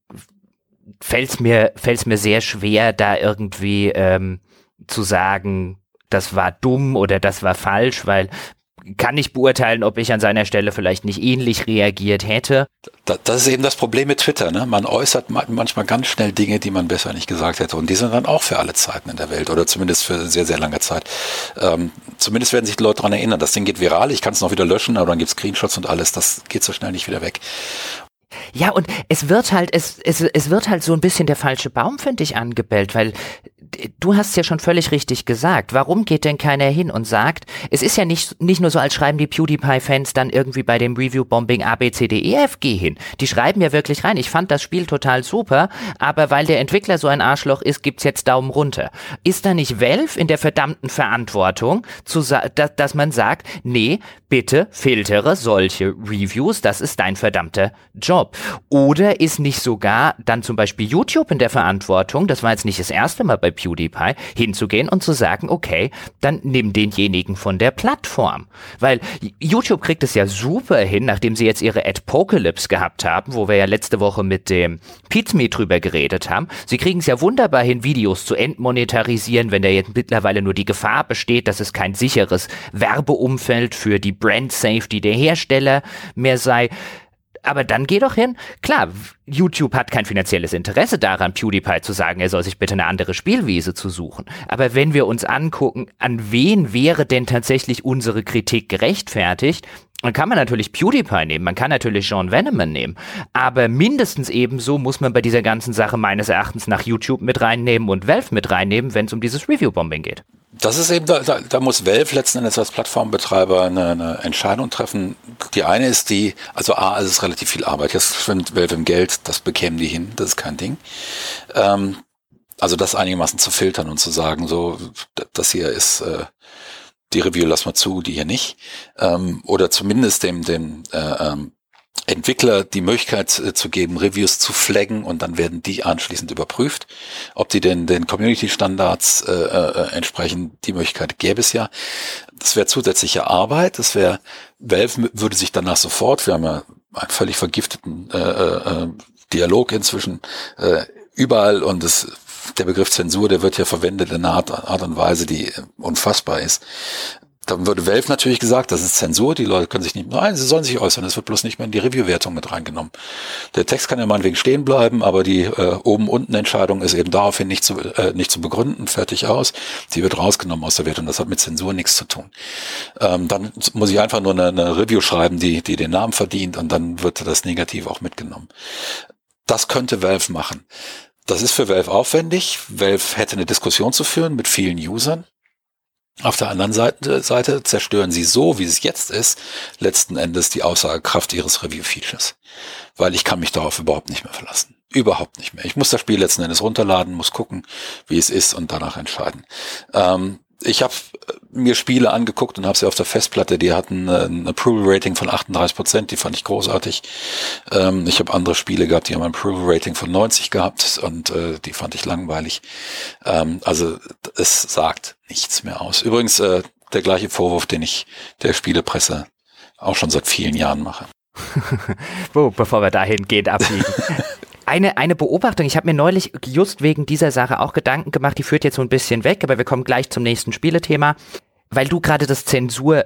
fällt es mir, fällt's mir sehr schwer, da irgendwie ähm, zu sagen, das war dumm oder das war falsch, weil kann nicht beurteilen, ob ich an seiner Stelle vielleicht nicht ähnlich reagiert hätte. Das ist eben das Problem mit Twitter. Ne? Man äußert manchmal ganz schnell Dinge, die man besser nicht gesagt hätte. Und die sind dann auch für alle Zeiten in der Welt oder zumindest für sehr, sehr lange Zeit. Ähm, zumindest werden sich die Leute daran erinnern. Das Ding geht viral, ich kann es noch wieder löschen, aber dann gibt es Screenshots und alles. Das geht so schnell nicht wieder weg. Ja, und es wird halt, es, es, es wird halt so ein bisschen der falsche Baum, finde ich, angebellt, weil du hast ja schon völlig richtig gesagt. Warum geht denn keiner hin und sagt, es ist ja nicht, nicht nur so, als schreiben die PewDiePie-Fans dann irgendwie bei dem Review-Bombing A, B, C, D, E, F, G hin. Die schreiben ja wirklich rein. Ich fand das Spiel total super, aber weil der Entwickler so ein Arschloch ist, gibt's jetzt Daumen runter. Ist da nicht Valve in der verdammten Verantwortung, zu dass, dass man sagt, nee, bitte filtere solche Reviews, das ist dein verdammter Job. Oder ist nicht sogar dann zum Beispiel YouTube in der Verantwortung, das war jetzt nicht das erste Mal bei PewDiePie, hinzugehen und zu sagen, okay, dann nimm denjenigen von der Plattform. Weil YouTube kriegt es ja super hin, nachdem sie jetzt ihre Adpocalypse gehabt haben, wo wir ja letzte Woche mit dem Pizme drüber geredet haben. Sie kriegen es ja wunderbar hin, Videos zu entmonetarisieren, wenn da jetzt mittlerweile nur die Gefahr besteht, dass es kein sicheres Werbeumfeld für die Brand Safety der Hersteller mehr sei. Aber dann geh doch hin. Klar, YouTube hat kein finanzielles Interesse daran, PewDiePie zu sagen, er soll sich bitte eine andere Spielwiese zu suchen. Aber wenn wir uns angucken, an wen wäre denn tatsächlich unsere Kritik gerechtfertigt, dann kann man natürlich PewDiePie nehmen, man kann natürlich John Veneman nehmen, aber mindestens ebenso muss man bei dieser ganzen Sache meines Erachtens nach YouTube mit reinnehmen und Valve mit reinnehmen, wenn es um dieses Review-Bombing geht. Das ist eben, da, da, da muss Valve letzten Endes als Plattformbetreiber eine, eine Entscheidung treffen. Die eine ist die, also A, es ist relativ viel Arbeit. Jetzt schwimmt Valve im Geld, das bekämen die hin, das ist kein Ding. Ähm, also das einigermaßen zu filtern und zu sagen, so, das hier ist äh, die Review lass mal zu, die hier nicht. Ähm, oder zumindest dem, dem äh, ähm, Entwickler die Möglichkeit äh, zu geben, Reviews zu flaggen und dann werden die anschließend überprüft, ob die denn den Community-Standards äh, äh, entsprechen. Die Möglichkeit gäbe es ja. Das wäre zusätzliche Arbeit. Das wäre, Valve würde sich danach sofort, wir haben ja einen völlig vergifteten äh, äh, äh Dialog inzwischen äh, überall und es der Begriff Zensur, der wird ja verwendet in einer Art, Art und Weise, die unfassbar ist dann würde Valve natürlich gesagt, das ist Zensur, die Leute können sich nicht, nein, sie sollen sich äußern, es wird bloß nicht mehr in die Review-Wertung mit reingenommen. Der Text kann ja meinetwegen stehen bleiben, aber die äh, Oben-Unten-Entscheidung ist eben daraufhin nicht zu, äh, nicht zu begründen, fertig aus. Die wird rausgenommen aus der Wertung, das hat mit Zensur nichts zu tun. Ähm, dann muss ich einfach nur eine, eine Review schreiben, die, die den Namen verdient und dann wird das Negativ auch mitgenommen. Das könnte Valve machen. Das ist für Valve aufwendig. Valve hätte eine Diskussion zu führen mit vielen Usern. Auf der anderen Seite, Seite zerstören sie so, wie es jetzt ist, letzten Endes die Aussagekraft ihres Review-Features. Weil ich kann mich darauf überhaupt nicht mehr verlassen. Überhaupt nicht mehr. Ich muss das Spiel letzten Endes runterladen, muss gucken, wie es ist und danach entscheiden. Ähm, ich habe äh, mir Spiele angeguckt und habe sie auf der Festplatte, die hatten äh, ein Approval-Rating von 38 Prozent, die fand ich großartig. Ähm, ich habe andere Spiele gehabt, die haben ein Approval-Rating von 90 gehabt und äh, die fand ich langweilig. Ähm, also es sagt nichts mehr aus. Übrigens äh, der gleiche Vorwurf, den ich der Spielepresse auch schon seit vielen Jahren mache. Wo, bevor wir dahin gehen, abbiegen. eine, eine Beobachtung, ich habe mir neulich just wegen dieser Sache auch Gedanken gemacht, die führt jetzt so ein bisschen weg, aber wir kommen gleich zum nächsten Spielethema, weil du gerade das Zensur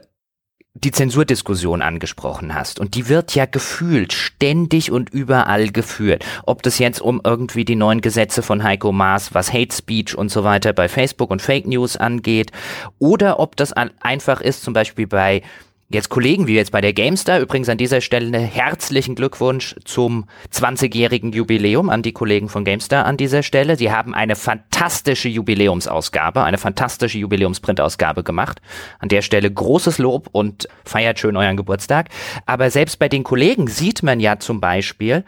die Zensurdiskussion angesprochen hast. Und die wird ja gefühlt ständig und überall geführt. Ob das jetzt um irgendwie die neuen Gesetze von Heiko Maas, was Hate Speech und so weiter bei Facebook und Fake News angeht, oder ob das einfach ist, zum Beispiel bei jetzt Kollegen wie jetzt bei der GameStar, übrigens an dieser Stelle herzlichen Glückwunsch zum 20-jährigen Jubiläum an die Kollegen von GameStar an dieser Stelle. Sie haben eine fantastische Jubiläumsausgabe, eine fantastische Jubiläumsprintausgabe gemacht. An der Stelle großes Lob und feiert schön euren Geburtstag. Aber selbst bei den Kollegen sieht man ja zum Beispiel,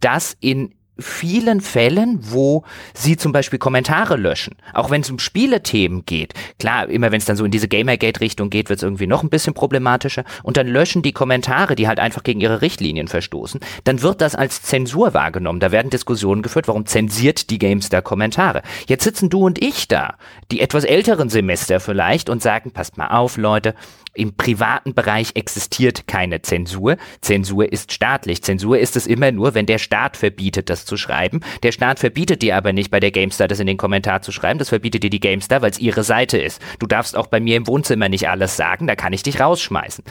dass in vielen Fällen, wo sie zum Beispiel Kommentare löschen, auch wenn es um Spielethemen geht. Klar, immer wenn es dann so in diese Gamergate-Richtung geht, wird es irgendwie noch ein bisschen problematischer. Und dann löschen die Kommentare, die halt einfach gegen ihre Richtlinien verstoßen. Dann wird das als Zensur wahrgenommen. Da werden Diskussionen geführt, warum zensiert die Games da Kommentare. Jetzt sitzen du und ich da, die etwas älteren Semester vielleicht, und sagen, passt mal auf, Leute, im privaten Bereich existiert keine Zensur. Zensur ist staatlich. Zensur ist es immer nur, wenn der Staat verbietet, das zu schreiben. Der Staat verbietet dir aber nicht bei der GameStar, das in den Kommentar zu schreiben. Das verbietet dir die GameStar, weil es ihre Seite ist. Du darfst auch bei mir im Wohnzimmer nicht alles sagen, da kann ich dich rausschmeißen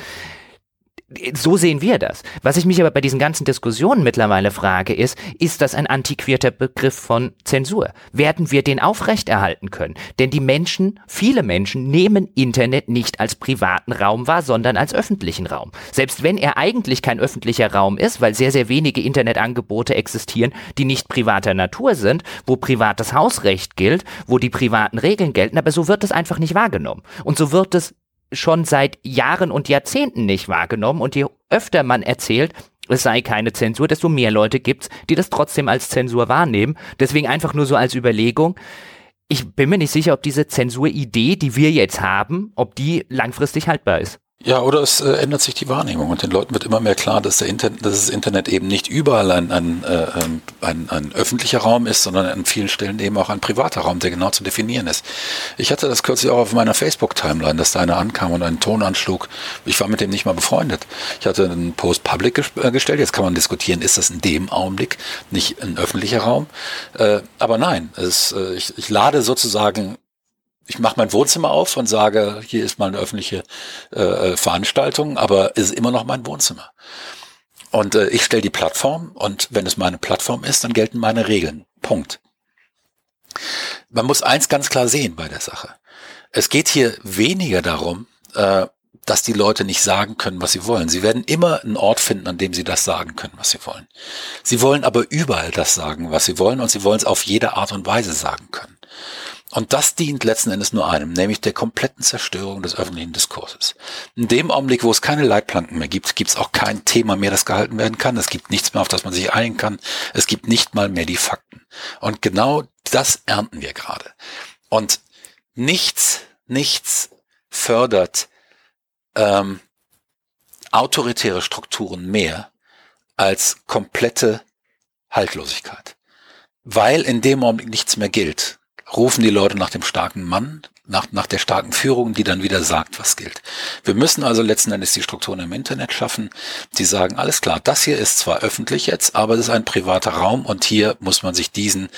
so sehen wir das. Was ich mich aber bei diesen ganzen Diskussionen mittlerweile frage, ist, ist das ein antiquierter Begriff von Zensur? Werden wir den aufrechterhalten können? Denn die Menschen, viele Menschen nehmen Internet nicht als privaten Raum wahr, sondern als öffentlichen Raum. Selbst wenn er eigentlich kein öffentlicher Raum ist, weil sehr, sehr wenige Internetangebote existieren, die nicht privater Natur sind, wo privates Hausrecht gilt, wo die privaten Regeln gelten, aber so wird es einfach nicht wahrgenommen. Und so wird es schon seit Jahren und Jahrzehnten nicht wahrgenommen. Und je öfter man erzählt, es sei keine Zensur, desto mehr Leute gibt's, die das trotzdem als Zensur wahrnehmen. Deswegen einfach nur so als Überlegung. Ich bin mir nicht sicher, ob diese Zensuridee, die wir jetzt haben, ob die langfristig haltbar ist. Ja, oder es äh, ändert sich die Wahrnehmung und den Leuten wird immer mehr klar, dass, der Internet, dass das Internet eben nicht überall ein, ein, äh, ein, ein öffentlicher Raum ist, sondern an vielen Stellen eben auch ein privater Raum, der genau zu definieren ist. Ich hatte das kürzlich auch auf meiner Facebook-Timeline, dass da einer ankam und einen Ton anschlug. Ich war mit dem nicht mal befreundet. Ich hatte einen Post Public äh, gestellt. Jetzt kann man diskutieren, ist das in dem Augenblick nicht ein öffentlicher Raum? Äh, aber nein, es, äh, ich, ich lade sozusagen ich mache mein Wohnzimmer auf und sage, hier ist mal eine öffentliche äh, äh, Veranstaltung, aber es ist immer noch mein Wohnzimmer. Und äh, ich stelle die Plattform und wenn es meine Plattform ist, dann gelten meine Regeln. Punkt. Man muss eins ganz klar sehen bei der Sache. Es geht hier weniger darum, äh, dass die Leute nicht sagen können, was sie wollen. Sie werden immer einen Ort finden, an dem sie das sagen können, was sie wollen. Sie wollen aber überall das sagen, was sie wollen und sie wollen es auf jede Art und Weise sagen können. Und das dient letzten Endes nur einem, nämlich der kompletten Zerstörung des öffentlichen Diskurses. In dem Augenblick, wo es keine Leitplanken mehr gibt, gibt es auch kein Thema mehr, das gehalten werden kann. Es gibt nichts mehr, auf das man sich einigen kann. Es gibt nicht mal mehr die Fakten. Und genau das ernten wir gerade. Und nichts, nichts fördert ähm, autoritäre Strukturen mehr als komplette Haltlosigkeit. Weil in dem Augenblick nichts mehr gilt rufen die Leute nach dem starken Mann, nach, nach der starken Führung, die dann wieder sagt, was gilt. Wir müssen also letzten Endes die Strukturen im Internet schaffen, die sagen, alles klar, das hier ist zwar öffentlich jetzt, aber es ist ein privater Raum und hier muss man sich diesen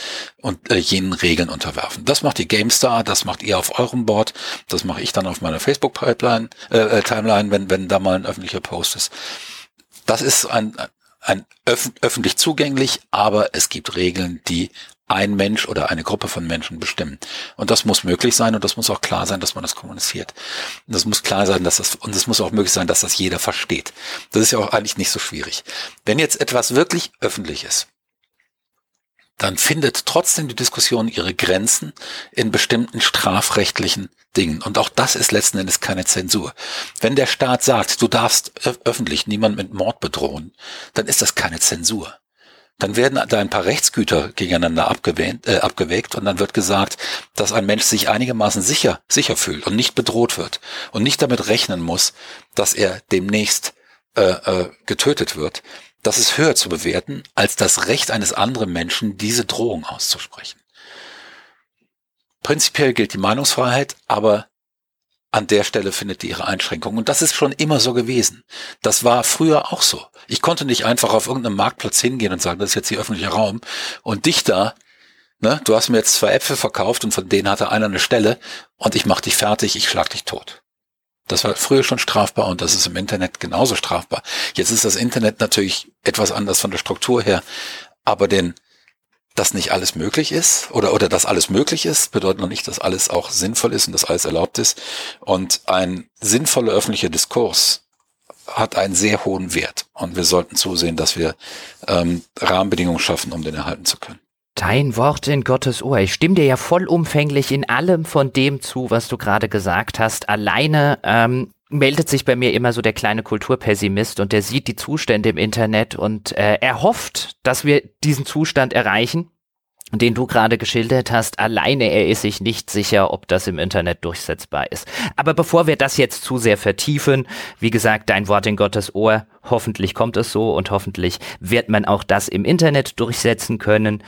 und äh, jenen Regeln unterwerfen. Das macht die GameStar, das macht ihr auf eurem Board, das mache ich dann auf meiner Facebook-Pipeline, äh, äh, Timeline, wenn, wenn da mal ein öffentlicher Post ist. Das ist ein, ein öf öffentlich zugänglich, aber es gibt Regeln, die ein Mensch oder eine Gruppe von Menschen bestimmen. Und das muss möglich sein und das muss auch klar sein, dass man das kommuniziert. Und das muss klar sein, dass das, und es muss auch möglich sein, dass das jeder versteht. Das ist ja auch eigentlich nicht so schwierig. Wenn jetzt etwas wirklich öffentlich ist, dann findet trotzdem die Diskussion ihre Grenzen in bestimmten strafrechtlichen Dingen. Und auch das ist letzten Endes keine Zensur. Wenn der Staat sagt, du darfst öffentlich niemand mit Mord bedrohen, dann ist das keine Zensur dann werden da ein paar Rechtsgüter gegeneinander abgewähnt, äh, abgewägt und dann wird gesagt, dass ein Mensch sich einigermaßen sicher, sicher fühlt und nicht bedroht wird und nicht damit rechnen muss, dass er demnächst äh, äh, getötet wird. Das ist höher zu bewerten als das Recht eines anderen Menschen, diese Drohung auszusprechen. Prinzipiell gilt die Meinungsfreiheit, aber an der Stelle findet die ihre Einschränkung. Und das ist schon immer so gewesen. Das war früher auch so. Ich konnte nicht einfach auf irgendeinem Marktplatz hingehen und sagen, das ist jetzt hier öffentlicher Raum. Und dich da, ne, du hast mir jetzt zwei Äpfel verkauft und von denen hatte einer eine Stelle und ich mach dich fertig, ich schlag dich tot. Das war früher schon strafbar und das ist im Internet genauso strafbar. Jetzt ist das Internet natürlich etwas anders von der Struktur her, aber den dass nicht alles möglich ist oder, oder dass alles möglich ist, bedeutet noch nicht, dass alles auch sinnvoll ist und dass alles erlaubt ist. Und ein sinnvoller öffentlicher Diskurs hat einen sehr hohen Wert. Und wir sollten zusehen, dass wir ähm, Rahmenbedingungen schaffen, um den erhalten zu können. Dein Wort in Gottes Ohr. Ich stimme dir ja vollumfänglich in allem von dem zu, was du gerade gesagt hast. Alleine ähm, meldet sich bei mir immer so der kleine Kulturpessimist und der sieht die Zustände im Internet und äh, er hofft, dass wir diesen Zustand erreichen, den du gerade geschildert hast. Alleine er ist sich nicht sicher, ob das im Internet durchsetzbar ist. Aber bevor wir das jetzt zu sehr vertiefen, wie gesagt, dein Wort in Gottes Ohr, hoffentlich kommt es so und hoffentlich wird man auch das im Internet durchsetzen können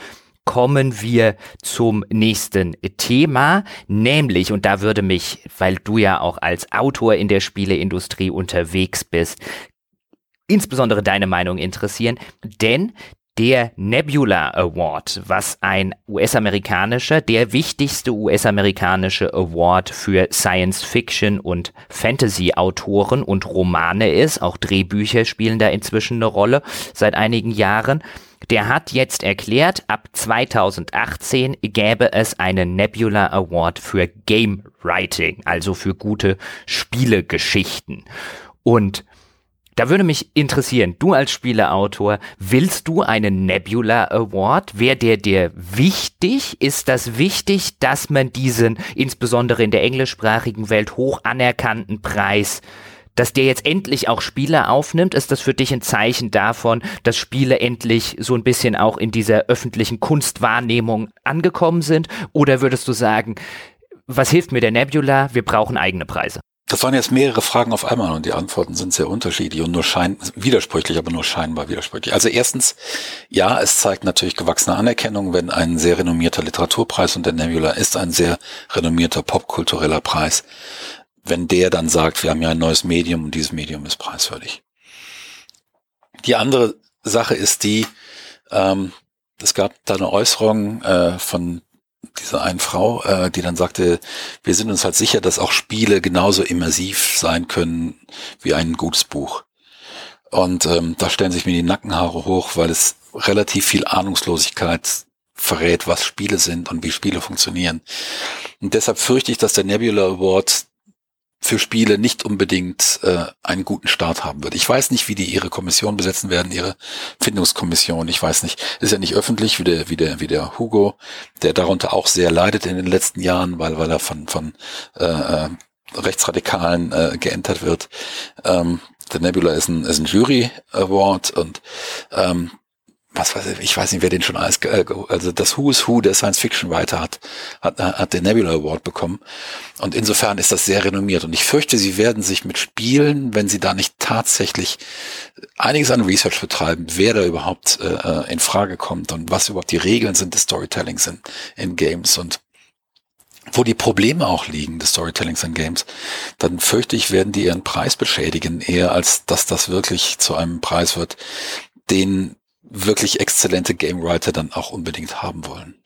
kommen wir zum nächsten Thema, nämlich, und da würde mich, weil du ja auch als Autor in der Spieleindustrie unterwegs bist, insbesondere deine Meinung interessieren, denn der Nebula Award, was ein US-amerikanischer, der wichtigste US-amerikanische Award für Science-Fiction und Fantasy-Autoren und Romane ist, auch Drehbücher spielen da inzwischen eine Rolle seit einigen Jahren, der hat jetzt erklärt, ab 2018 gäbe es einen Nebula Award für Game Writing, also für gute Spielegeschichten. Und da würde mich interessieren, du als Spieleautor, willst du einen Nebula Award? Wäre der dir wichtig? Ist das wichtig, dass man diesen, insbesondere in der englischsprachigen Welt, hoch anerkannten Preis dass der jetzt endlich auch Spiele aufnimmt, ist das für dich ein Zeichen davon, dass Spiele endlich so ein bisschen auch in dieser öffentlichen Kunstwahrnehmung angekommen sind? Oder würdest du sagen, was hilft mir der Nebula? Wir brauchen eigene Preise. Das waren jetzt mehrere Fragen auf einmal und die Antworten sind sehr unterschiedlich und nur schein widersprüchlich, aber nur scheinbar widersprüchlich. Also erstens, ja, es zeigt natürlich gewachsene Anerkennung, wenn ein sehr renommierter Literaturpreis und der Nebula ist ein sehr renommierter popkultureller Preis, wenn der dann sagt, wir haben ja ein neues Medium und dieses Medium ist preiswürdig. Die andere Sache ist die, ähm, es gab da eine Äußerung äh, von dieser einen Frau, äh, die dann sagte, wir sind uns halt sicher, dass auch Spiele genauso immersiv sein können wie ein gutes Buch. Und ähm, da stellen sich mir die Nackenhaare hoch, weil es relativ viel Ahnungslosigkeit verrät, was Spiele sind und wie Spiele funktionieren. Und deshalb fürchte ich, dass der Nebula Award für Spiele nicht unbedingt äh, einen guten Start haben wird. Ich weiß nicht, wie die ihre Kommission besetzen werden, ihre Findungskommission. Ich weiß nicht, ist ja nicht öffentlich, wie der, wie der, wie der Hugo, der darunter auch sehr leidet in den letzten Jahren, weil, weil er von, von äh, äh Rechtsradikalen äh, geentert wird. Ähm, der Nebula ist ein, ist ein Jury Award und ähm, was weiß ich, ich weiß nicht, wer den schon alles, äh, also das Who is Who der Science Fiction weiter hat, hat, hat den Nebula Award bekommen. Und insofern ist das sehr renommiert. Und ich fürchte, sie werden sich mit Spielen, wenn sie da nicht tatsächlich einiges an Research betreiben, wer da überhaupt äh, äh in Frage kommt und was überhaupt die Regeln sind des Storytellings in, in Games und wo die Probleme auch liegen des Storytellings in Games, dann fürchte ich, werden die ihren Preis beschädigen, eher als dass das wirklich zu einem Preis wird, den wirklich exzellente Game Writer dann auch unbedingt haben wollen.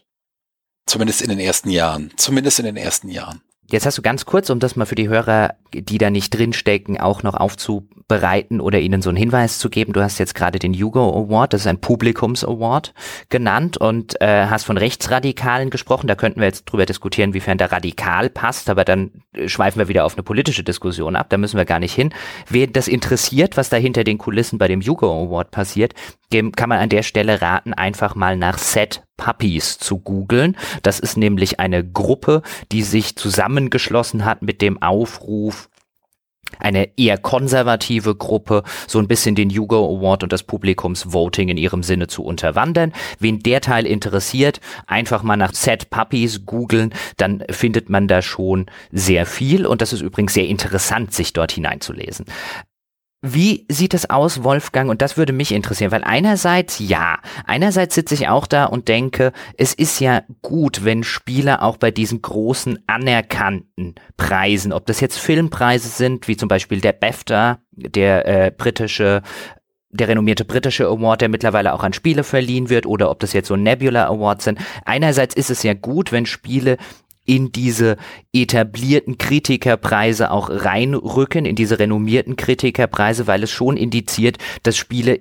Zumindest in den ersten Jahren. Zumindest in den ersten Jahren. Jetzt hast du ganz kurz, um das mal für die Hörer, die da nicht drinstecken, auch noch aufzubereiten oder ihnen so einen Hinweis zu geben. Du hast jetzt gerade den Hugo Award, das ist ein Publikums-Award genannt und äh, hast von Rechtsradikalen gesprochen. Da könnten wir jetzt drüber diskutieren, wiefern der radikal passt, aber dann äh, schweifen wir wieder auf eine politische Diskussion ab. Da müssen wir gar nicht hin. Wer das interessiert, was da hinter den Kulissen bei dem Hugo Award passiert, dem kann man an der Stelle raten, einfach mal nach Set Puppies zu googeln. Das ist nämlich eine Gruppe, die sich zusammengeschlossen hat mit dem Aufruf, eine eher konservative Gruppe, so ein bisschen den Hugo Award und das Publikumsvoting in ihrem Sinne zu unterwandern. Wen der Teil interessiert, einfach mal nach Set Puppies googeln, dann findet man da schon sehr viel und das ist übrigens sehr interessant, sich dort hineinzulesen. Wie sieht es aus, Wolfgang? Und das würde mich interessieren, weil einerseits ja, einerseits sitze ich auch da und denke, es ist ja gut, wenn Spieler auch bei diesen großen anerkannten Preisen, ob das jetzt Filmpreise sind, wie zum Beispiel der BAFTA, der äh, britische der renommierte britische Award, der mittlerweile auch an Spiele verliehen wird, oder ob das jetzt so Nebula Awards sind. Einerseits ist es ja gut, wenn Spiele in diese etablierten Kritikerpreise auch reinrücken, in diese renommierten Kritikerpreise, weil es schon indiziert, dass Spiele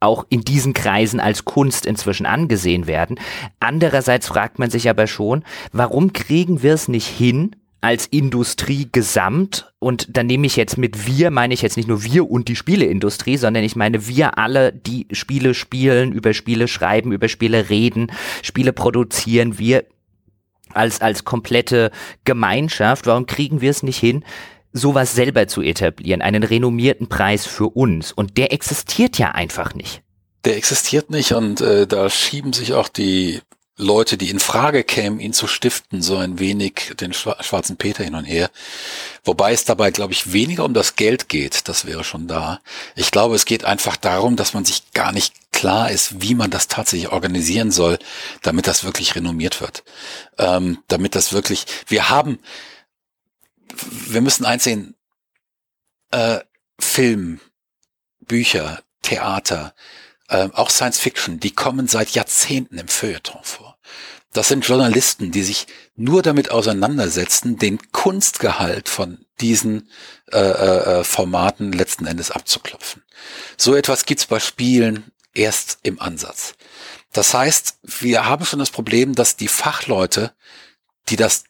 auch in diesen Kreisen als Kunst inzwischen angesehen werden. Andererseits fragt man sich aber schon, warum kriegen wir es nicht hin, als Industrie gesamt und dann nehme ich jetzt mit wir, meine ich jetzt nicht nur wir und die Spieleindustrie, sondern ich meine wir alle, die Spiele spielen, über Spiele schreiben, über Spiele reden, Spiele produzieren, wir als, als komplette Gemeinschaft, warum kriegen wir es nicht hin, sowas selber zu etablieren, einen renommierten Preis für uns? Und der existiert ja einfach nicht. Der existiert nicht und äh, da schieben sich auch die Leute, die in Frage kämen, ihn zu stiften, so ein wenig den schwarzen Peter hin und her. Wobei es dabei, glaube ich, weniger um das Geld geht, das wäre schon da. Ich glaube, es geht einfach darum, dass man sich gar nicht klar ist, wie man das tatsächlich organisieren soll, damit das wirklich renommiert wird. Ähm, damit das wirklich, wir haben, wir müssen einsehen, äh, Film, Bücher, Theater, äh, auch Science Fiction, die kommen seit Jahrzehnten im Feuilleton vor. Das sind Journalisten, die sich nur damit auseinandersetzen, den Kunstgehalt von diesen äh, äh, äh, Formaten letzten Endes abzuklopfen. So etwas gibt's bei Spielen erst im Ansatz. Das heißt, wir haben schon das Problem, dass die Fachleute, die das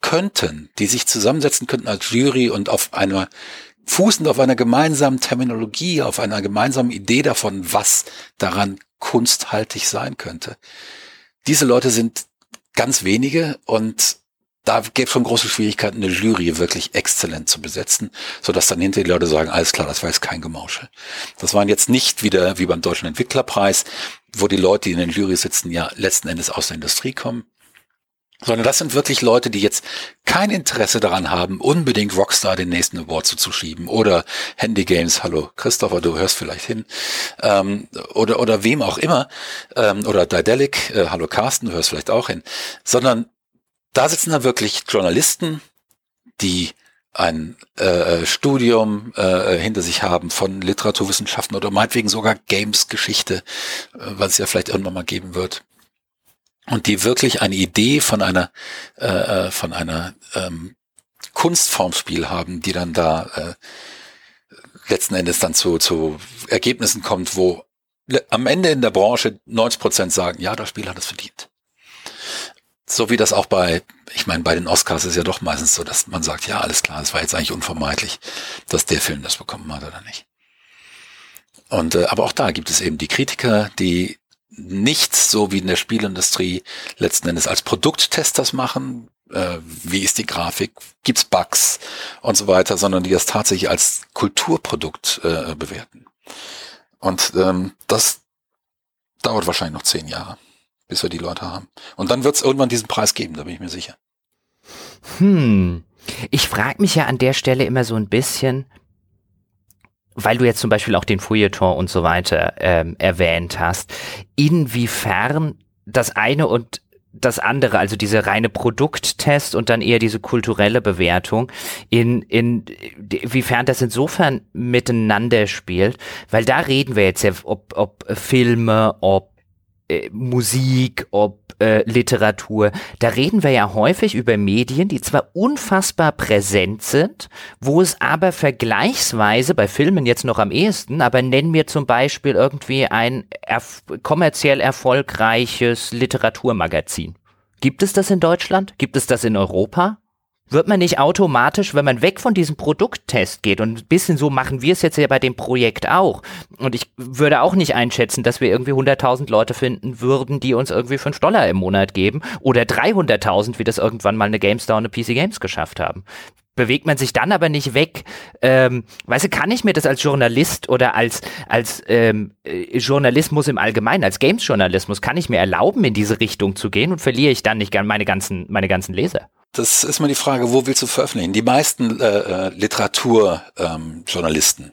könnten, die sich zusammensetzen könnten als Jury und auf einer fußend auf einer gemeinsamen Terminologie, auf einer gemeinsamen Idee davon, was daran kunsthaltig sein könnte. Diese Leute sind ganz wenige und da gäbe es schon große Schwierigkeiten, eine Jury wirklich exzellent zu besetzen, so dass dann hinter die Leute sagen, alles klar, das war jetzt kein Gemauschel. Das waren jetzt nicht wieder wie beim Deutschen Entwicklerpreis, wo die Leute, die in den Jury sitzen, ja letzten Endes aus der Industrie kommen, sondern das sind wirklich Leute, die jetzt kein Interesse daran haben, unbedingt Rockstar den nächsten Award zuzuschieben oder Handy Games, hallo Christopher, du hörst vielleicht hin, ähm, oder, oder wem auch immer, ähm, oder Daedalic, äh, hallo Carsten, du hörst vielleicht auch hin, sondern da sitzen da wirklich Journalisten, die ein äh, Studium äh, hinter sich haben von Literaturwissenschaften oder meinetwegen sogar Games-Geschichte, äh, was es ja vielleicht irgendwann mal geben wird und die wirklich eine Idee von einer äh, äh, von einer ähm, Kunstformspiel haben, die dann da äh, letzten Endes dann zu, zu Ergebnissen kommt, wo am Ende in der Branche 90 Prozent sagen, ja, das Spiel hat es verdient. So wie das auch bei, ich meine, bei den Oscars ist ja doch meistens so, dass man sagt, ja, alles klar, es war jetzt eigentlich unvermeidlich, dass der Film das bekommen hat oder nicht. Und äh, aber auch da gibt es eben die Kritiker, die nichts so wie in der Spielindustrie letzten Endes als Produkttesters machen, äh, wie ist die Grafik, gibt's Bugs und so weiter, sondern die das tatsächlich als Kulturprodukt äh, bewerten. Und ähm, das dauert wahrscheinlich noch zehn Jahre, bis wir die Leute haben. Und dann wird es irgendwann diesen Preis geben, da bin ich mir sicher. Hm. Ich frage mich ja an der Stelle immer so ein bisschen, weil du jetzt zum Beispiel auch den Feuilleton und so weiter ähm, erwähnt hast, inwiefern das eine und das andere, also diese reine Produkttest und dann eher diese kulturelle Bewertung, in, in, inwiefern das insofern miteinander spielt, weil da reden wir jetzt ja, ob, ob Filme, ob äh, Musik, ob äh, Literatur. Da reden wir ja häufig über Medien, die zwar unfassbar präsent sind, wo es aber vergleichsweise bei Filmen jetzt noch am ehesten, aber nennen wir zum Beispiel irgendwie ein erf kommerziell erfolgreiches Literaturmagazin. Gibt es das in Deutschland? Gibt es das in Europa? Wird man nicht automatisch, wenn man weg von diesem Produkttest geht und ein bisschen so machen wir es jetzt ja bei dem Projekt auch. Und ich würde auch nicht einschätzen, dass wir irgendwie 100.000 Leute finden würden, die uns irgendwie 5 Dollar im Monat geben oder 300.000, wie das irgendwann mal eine GameStar und eine PC Games geschafft haben. Bewegt man sich dann aber nicht weg, ähm, weißt du, kann ich mir das als Journalist oder als, als ähm, äh, Journalismus im Allgemeinen, als Games-Journalismus, kann ich mir erlauben, in diese Richtung zu gehen und verliere ich dann nicht meine ganzen, meine ganzen Leser? Das ist mal die Frage, wo willst du veröffentlichen? Die meisten äh, äh Literaturjournalisten ähm,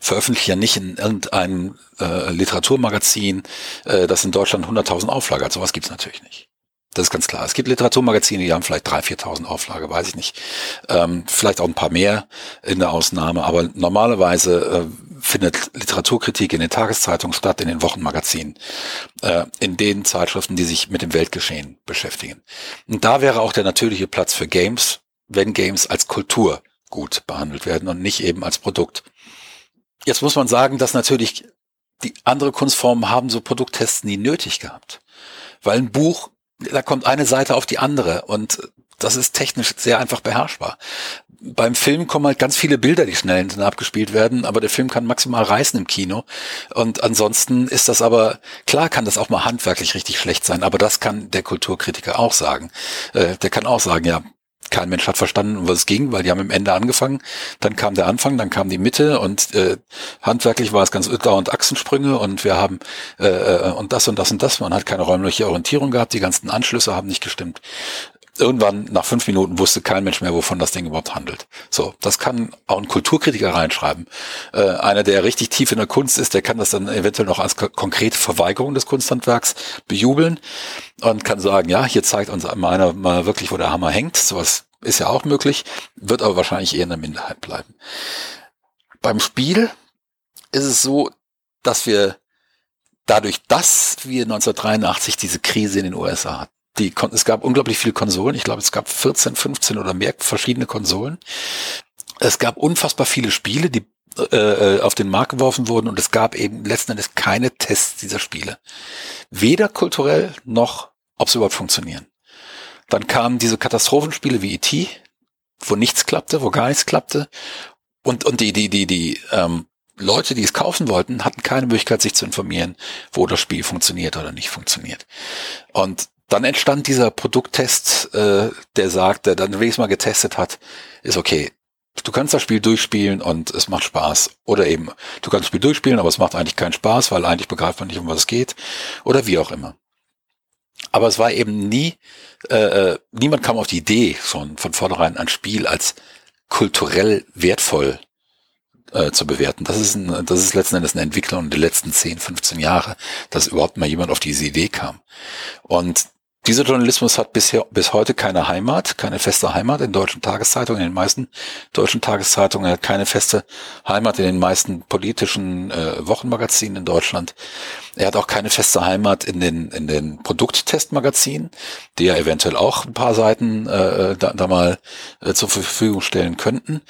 veröffentlichen ja nicht in irgendeinem äh, Literaturmagazin, äh, das in Deutschland 100.000 Auflage hat. Sowas gibt's natürlich nicht. Das ist ganz klar. Es gibt Literaturmagazine, die haben vielleicht 3.000, 4.000 Auflage, weiß ich nicht. Ähm, vielleicht auch ein paar mehr in der Ausnahme, aber normalerweise äh, findet Literaturkritik in den Tageszeitungen statt, in den Wochenmagazinen, äh, in den Zeitschriften, die sich mit dem Weltgeschehen beschäftigen. Und da wäre auch der natürliche Platz für Games, wenn Games als Kultur gut behandelt werden und nicht eben als Produkt. Jetzt muss man sagen, dass natürlich die andere Kunstformen haben so Produkttests nie nötig gehabt. Weil ein Buch, da kommt eine Seite auf die andere und das ist technisch sehr einfach beherrschbar. Beim Film kommen halt ganz viele Bilder, die schnell hintereinander abgespielt werden, aber der Film kann maximal reißen im Kino. Und ansonsten ist das aber, klar kann das auch mal handwerklich richtig schlecht sein, aber das kann der Kulturkritiker auch sagen. Äh, der kann auch sagen, ja, kein Mensch hat verstanden, um was es ging, weil die haben im Ende angefangen, dann kam der Anfang, dann kam die Mitte und äh, handwerklich war es ganz dauernd Achsensprünge und wir haben äh, äh, und das und das und das. Man hat keine räumliche Orientierung gehabt, die ganzen Anschlüsse haben nicht gestimmt. Irgendwann nach fünf Minuten wusste kein Mensch mehr, wovon das Ding überhaupt handelt. So, das kann auch ein Kulturkritiker reinschreiben. Äh, einer, der richtig tief in der Kunst ist, der kann das dann eventuell noch als konkrete Verweigerung des Kunsthandwerks bejubeln und kann sagen, ja, hier zeigt uns einer mal wirklich, wo der Hammer hängt. Sowas ist ja auch möglich, wird aber wahrscheinlich eher in der Minderheit bleiben. Beim Spiel ist es so, dass wir dadurch, dass wir 1983 diese Krise in den USA hatten, die, es gab unglaublich viele Konsolen. Ich glaube, es gab 14, 15 oder mehr verschiedene Konsolen. Es gab unfassbar viele Spiele, die äh, äh, auf den Markt geworfen wurden und es gab eben letzten Endes keine Tests dieser Spiele. Weder kulturell noch, ob sie überhaupt funktionieren. Dann kamen diese Katastrophenspiele wie E.T., wo nichts klappte, wo gar nichts klappte. Und, und die, die, die, die ähm, Leute, die es kaufen wollten, hatten keine Möglichkeit, sich zu informieren, wo das Spiel funktioniert oder nicht funktioniert. Und dann entstand dieser Produkttest, äh, der sagt, der dann wenigstens mal getestet hat, ist okay, du kannst das Spiel durchspielen und es macht Spaß. Oder eben, du kannst das Spiel durchspielen, aber es macht eigentlich keinen Spaß, weil eigentlich begreift man nicht, um was es geht. Oder wie auch immer. Aber es war eben nie, äh, äh, niemand kam auf die Idee, schon von vornherein ein Spiel als kulturell wertvoll äh, zu bewerten. Das ist, ein, das ist letzten Endes eine Entwicklung der letzten 10, 15 Jahre, dass überhaupt mal jemand auf diese Idee kam. Und dieser Journalismus hat bisher, bis heute keine Heimat, keine feste Heimat in deutschen Tageszeitungen, in den meisten deutschen Tageszeitungen. Er hat keine feste Heimat in den meisten politischen äh, Wochenmagazinen in Deutschland. Er hat auch keine feste Heimat in den, in den Produkttestmagazinen, die ja eventuell auch ein paar Seiten äh, da, da mal äh, zur Verfügung stellen könnten.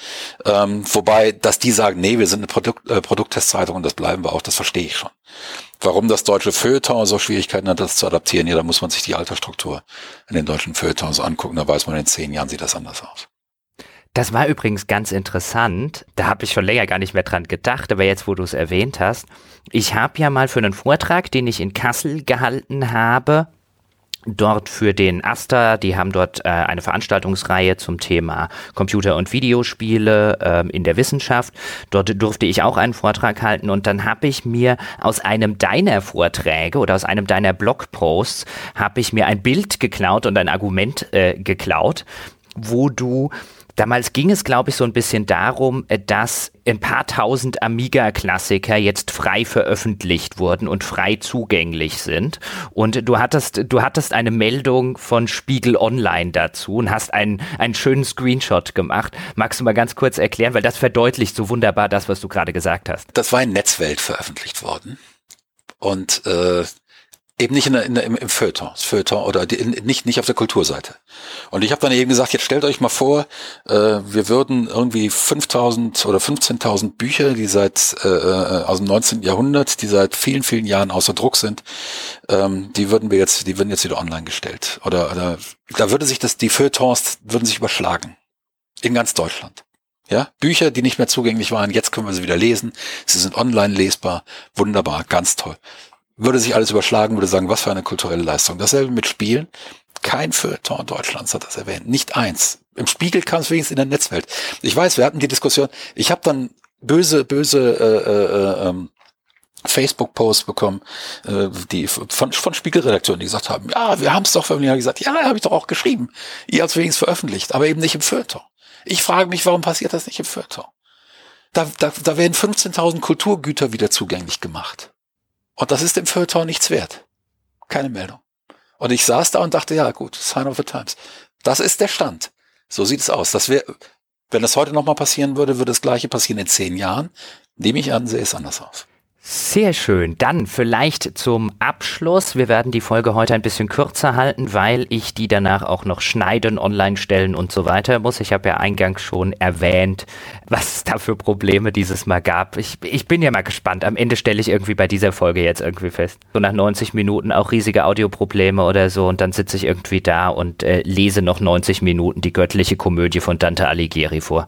Ähm, wobei, dass die sagen, nee, wir sind eine Produkt, äh, Produkttestzeitung und das bleiben wir auch, das verstehe ich schon. Warum das deutsche Feuilleton so Schwierigkeiten hat, das zu adaptieren, ja, da muss man sich die Altersstruktur in den deutschen Feuilletons angucken, da weiß man, in zehn Jahren sieht das anders aus. Das war übrigens ganz interessant. Da habe ich schon länger gar nicht mehr dran gedacht, aber jetzt, wo du es erwähnt hast, ich habe ja mal für einen Vortrag, den ich in Kassel gehalten habe, dort für den Aster, die haben dort äh, eine Veranstaltungsreihe zum Thema Computer- und Videospiele äh, in der Wissenschaft. Dort durfte ich auch einen Vortrag halten und dann habe ich mir aus einem deiner Vorträge oder aus einem deiner Blogposts habe ich mir ein Bild geklaut und ein Argument äh, geklaut, wo du Damals ging es, glaube ich, so ein bisschen darum, äh, dass ein paar tausend Amiga-Klassiker jetzt frei veröffentlicht wurden und frei zugänglich sind. Und du hattest, du hattest eine Meldung von Spiegel Online dazu und hast einen, einen schönen Screenshot gemacht. Magst du mal ganz kurz erklären, weil das verdeutlicht so wunderbar das, was du gerade gesagt hast. Das war in Netzwelt veröffentlicht worden. Und äh, Eben nicht in der, in der, im, im Feuilleton, Feuilleton oder die, in, nicht, nicht auf der Kulturseite. Und ich habe dann eben gesagt, jetzt stellt euch mal vor, äh, wir würden irgendwie 5000 oder 15.000 Bücher, die seit äh, äh, aus dem 19. Jahrhundert, die seit vielen, vielen Jahren außer Druck sind, ähm, die würden wir jetzt, die würden jetzt wieder online gestellt. Oder, oder da würde sich das, die Feuilletons würden sich überschlagen. In ganz Deutschland. Ja, Bücher, die nicht mehr zugänglich waren, jetzt können wir sie wieder lesen. Sie sind online lesbar. Wunderbar, ganz toll würde sich alles überschlagen, würde sagen, was für eine kulturelle Leistung. Dasselbe mit Spielen. Kein Feuilleton Deutschlands hat das erwähnt. Nicht eins. Im Spiegel kam es wenigstens in der Netzwelt. Ich weiß, wir hatten die Diskussion. Ich habe dann böse, böse äh, äh, ähm, Facebook-Posts bekommen, äh, die von, von Spiegelredaktionen, die gesagt haben, ja, wir haben es doch veröffentlicht. Ich gesagt, ja, habe ich doch auch geschrieben. Ihr habt es wenigstens veröffentlicht, aber eben nicht im Feuilleton. Ich frage mich, warum passiert das nicht im Feuilleton? Da, da, da werden 15.000 Kulturgüter wieder zugänglich gemacht. Und das ist dem Feuilleton nichts wert. Keine Meldung. Und ich saß da und dachte, ja gut, Sign of the Times. Das ist der Stand. So sieht es aus. Das wäre, wenn das heute nochmal passieren würde, würde das gleiche passieren in zehn Jahren. Nehme ich an, sehe es anders aus. Sehr schön. Dann vielleicht zum Abschluss. Wir werden die Folge heute ein bisschen kürzer halten, weil ich die danach auch noch schneiden, online stellen und so weiter muss. Ich habe ja eingangs schon erwähnt, was es da für Probleme dieses Mal gab. Ich, ich bin ja mal gespannt. Am Ende stelle ich irgendwie bei dieser Folge jetzt irgendwie fest. So nach 90 Minuten auch riesige Audioprobleme oder so und dann sitze ich irgendwie da und äh, lese noch 90 Minuten die göttliche Komödie von Dante Alighieri vor.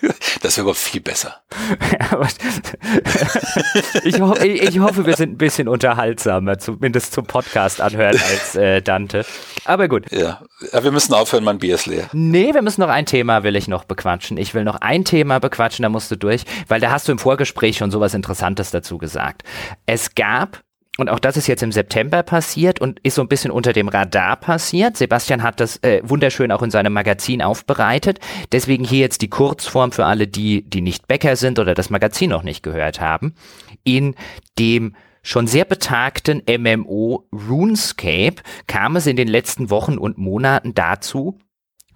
Das wäre aber viel besser. ich, ho ich, hoffe, wir sind ein bisschen unterhaltsamer, zumindest zum Podcast anhören als äh, Dante. Aber gut. Ja. ja, wir müssen aufhören, mein Bier ist leer. Nee, wir müssen noch ein Thema will ich noch bequatschen. Ich will noch ein Thema bequatschen, da musst du durch, weil da hast du im Vorgespräch schon sowas Interessantes dazu gesagt. Es gab und auch das ist jetzt im September passiert und ist so ein bisschen unter dem Radar passiert. Sebastian hat das äh, wunderschön auch in seinem Magazin aufbereitet. Deswegen hier jetzt die Kurzform für alle, die, die nicht Bäcker sind oder das Magazin noch nicht gehört haben. In dem schon sehr betagten MMO RuneScape kam es in den letzten Wochen und Monaten dazu,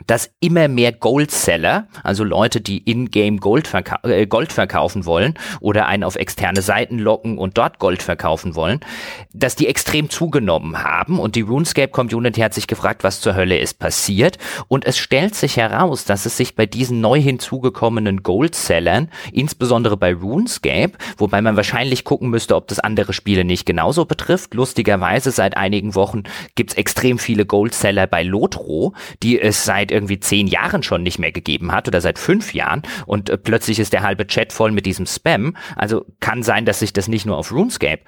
dass immer mehr Goldseller, also Leute, die in-game Gold, verkau äh, Gold verkaufen wollen oder einen auf externe Seiten locken und dort Gold verkaufen wollen, dass die extrem zugenommen haben und die RuneScape Community hat sich gefragt, was zur Hölle ist passiert und es stellt sich heraus, dass es sich bei diesen neu hinzugekommenen Goldsellern, insbesondere bei RuneScape, wobei man wahrscheinlich gucken müsste, ob das andere Spiele nicht genauso betrifft. Lustigerweise seit einigen Wochen gibt's extrem viele Goldseller bei Lotro, die es seit seit irgendwie zehn Jahren schon nicht mehr gegeben hat oder seit fünf Jahren und äh, plötzlich ist der halbe Chat voll mit diesem Spam. Also kann sein, dass sich das nicht nur auf RuneScape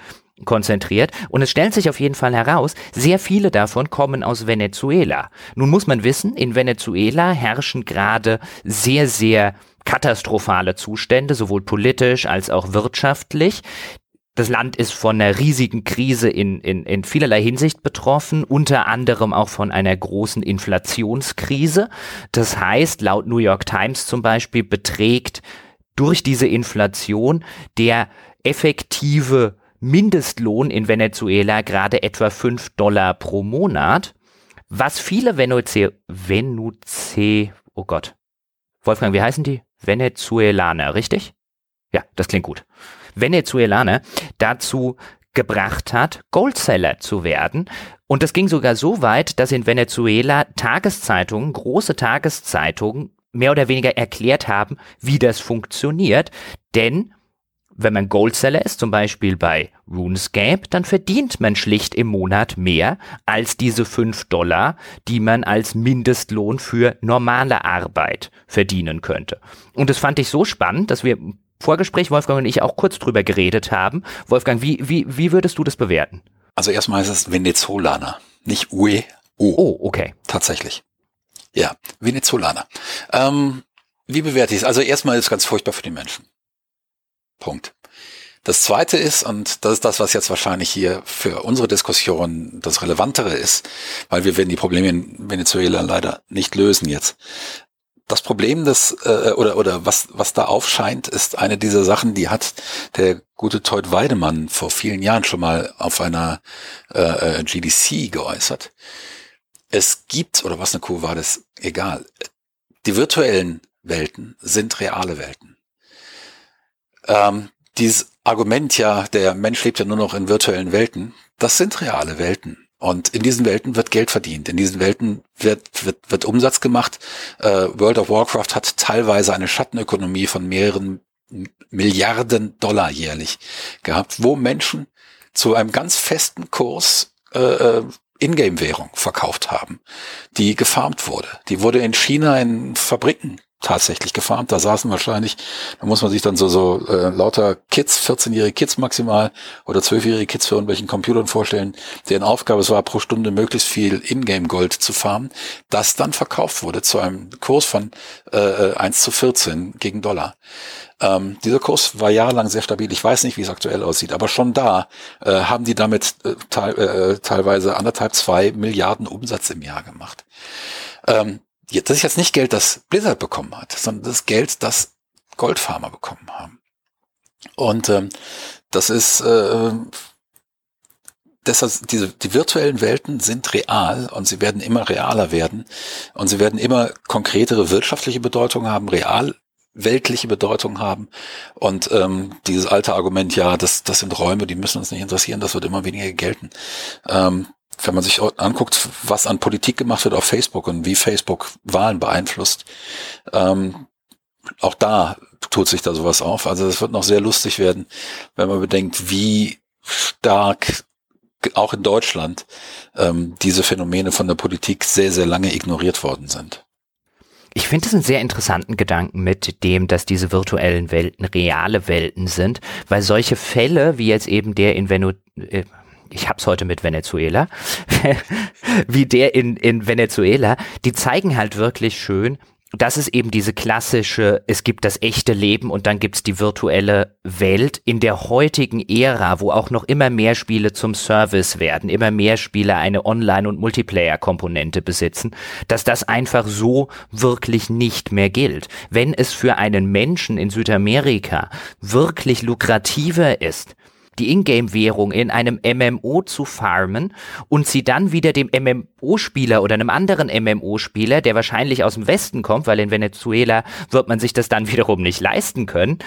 konzentriert. Und es stellt sich auf jeden Fall heraus, sehr viele davon kommen aus Venezuela. Nun muss man wissen, in Venezuela herrschen gerade sehr, sehr katastrophale Zustände, sowohl politisch als auch wirtschaftlich das Land ist von einer riesigen Krise in, in, in vielerlei Hinsicht betroffen, unter anderem auch von einer großen Inflationskrise. Das heißt, laut New York Times zum Beispiel beträgt durch diese Inflation der effektive Mindestlohn in Venezuela gerade etwa fünf Dollar pro Monat, was viele Venezuelaner, Venezuelaner, oh Gott, Wolfgang, wie heißen die? Venezuelaner, richtig? Ja, das klingt gut. Venezuelaner dazu gebracht hat, Goldseller zu werden. Und das ging sogar so weit, dass in Venezuela Tageszeitungen, große Tageszeitungen, mehr oder weniger erklärt haben, wie das funktioniert. Denn wenn man Goldseller ist, zum Beispiel bei RuneScape, dann verdient man schlicht im Monat mehr als diese 5 Dollar, die man als Mindestlohn für normale Arbeit verdienen könnte. Und das fand ich so spannend, dass wir Vorgespräch, Wolfgang und ich, auch kurz drüber geredet haben. Wolfgang, wie, wie, wie würdest du das bewerten? Also erstmal ist es Venezolaner, nicht UE. Oh, okay. Tatsächlich. Ja, Venezolaner. Ähm, wie bewerte ich es? Also erstmal ist es ganz furchtbar für die Menschen. Punkt. Das zweite ist, und das ist das, was jetzt wahrscheinlich hier für unsere Diskussion das Relevantere ist, weil wir werden die Probleme in Venezuela leider nicht lösen jetzt das Problem des äh, oder oder was was da aufscheint, ist eine dieser Sachen, die hat der gute Teut Weidemann vor vielen Jahren schon mal auf einer äh, äh GDC geäußert. Es gibt oder was eine Kuh war das egal. Die virtuellen Welten sind reale Welten. Ähm, dieses Argument ja, der Mensch lebt ja nur noch in virtuellen Welten, das sind reale Welten. Und in diesen Welten wird Geld verdient. In diesen Welten wird, wird, wird Umsatz gemacht. Äh, World of Warcraft hat teilweise eine Schattenökonomie von mehreren Milliarden Dollar jährlich gehabt, wo Menschen zu einem ganz festen Kurs äh, äh Ingame-Währung verkauft haben, die gefarmt wurde. Die wurde in China in Fabriken tatsächlich gefarmt. Da saßen wahrscheinlich, da muss man sich dann so, so äh, lauter Kids, 14-jährige Kids maximal oder 12-jährige Kids für irgendwelchen Computern vorstellen, deren Aufgabe es war, pro Stunde möglichst viel Ingame-Gold zu farmen, das dann verkauft wurde zu einem Kurs von äh, 1 zu 14 gegen Dollar. Ähm, dieser Kurs war jahrelang sehr stabil. Ich weiß nicht, wie es aktuell aussieht, aber schon da äh, haben die damit äh, te äh, teilweise anderthalb, zwei Milliarden Umsatz im Jahr gemacht. Ähm, das ist jetzt nicht Geld, das Blizzard bekommen hat, sondern das Geld, das Goldfarmer bekommen haben. Und ähm, das ist äh, deshalb diese die virtuellen Welten sind real und sie werden immer realer werden und sie werden immer konkretere wirtschaftliche Bedeutung haben. Real weltliche Bedeutung haben. Und ähm, dieses alte Argument, ja, das, das sind Räume, die müssen uns nicht interessieren, das wird immer weniger gelten. Ähm, wenn man sich anguckt, was an Politik gemacht wird auf Facebook und wie Facebook Wahlen beeinflusst, ähm, auch da tut sich da sowas auf. Also es wird noch sehr lustig werden, wenn man bedenkt, wie stark auch in Deutschland ähm, diese Phänomene von der Politik sehr, sehr lange ignoriert worden sind. Ich finde es einen sehr interessanten Gedanken mit dem, dass diese virtuellen Welten reale Welten sind, weil solche Fälle wie jetzt eben der in Venezuela, äh, ich hab's heute mit Venezuela, wie der in, in Venezuela, die zeigen halt wirklich schön, das ist eben diese klassische, es gibt das echte Leben und dann gibt's die virtuelle Welt in der heutigen Ära, wo auch noch immer mehr Spiele zum Service werden, immer mehr Spiele eine Online- und Multiplayer-Komponente besitzen, dass das einfach so wirklich nicht mehr gilt. Wenn es für einen Menschen in Südamerika wirklich lukrativer ist, die Ingame-Währung in einem MMO zu farmen und sie dann wieder dem MMO-Spieler oder einem anderen MMO-Spieler, der wahrscheinlich aus dem Westen kommt, weil in Venezuela wird man sich das dann wiederum nicht leisten können,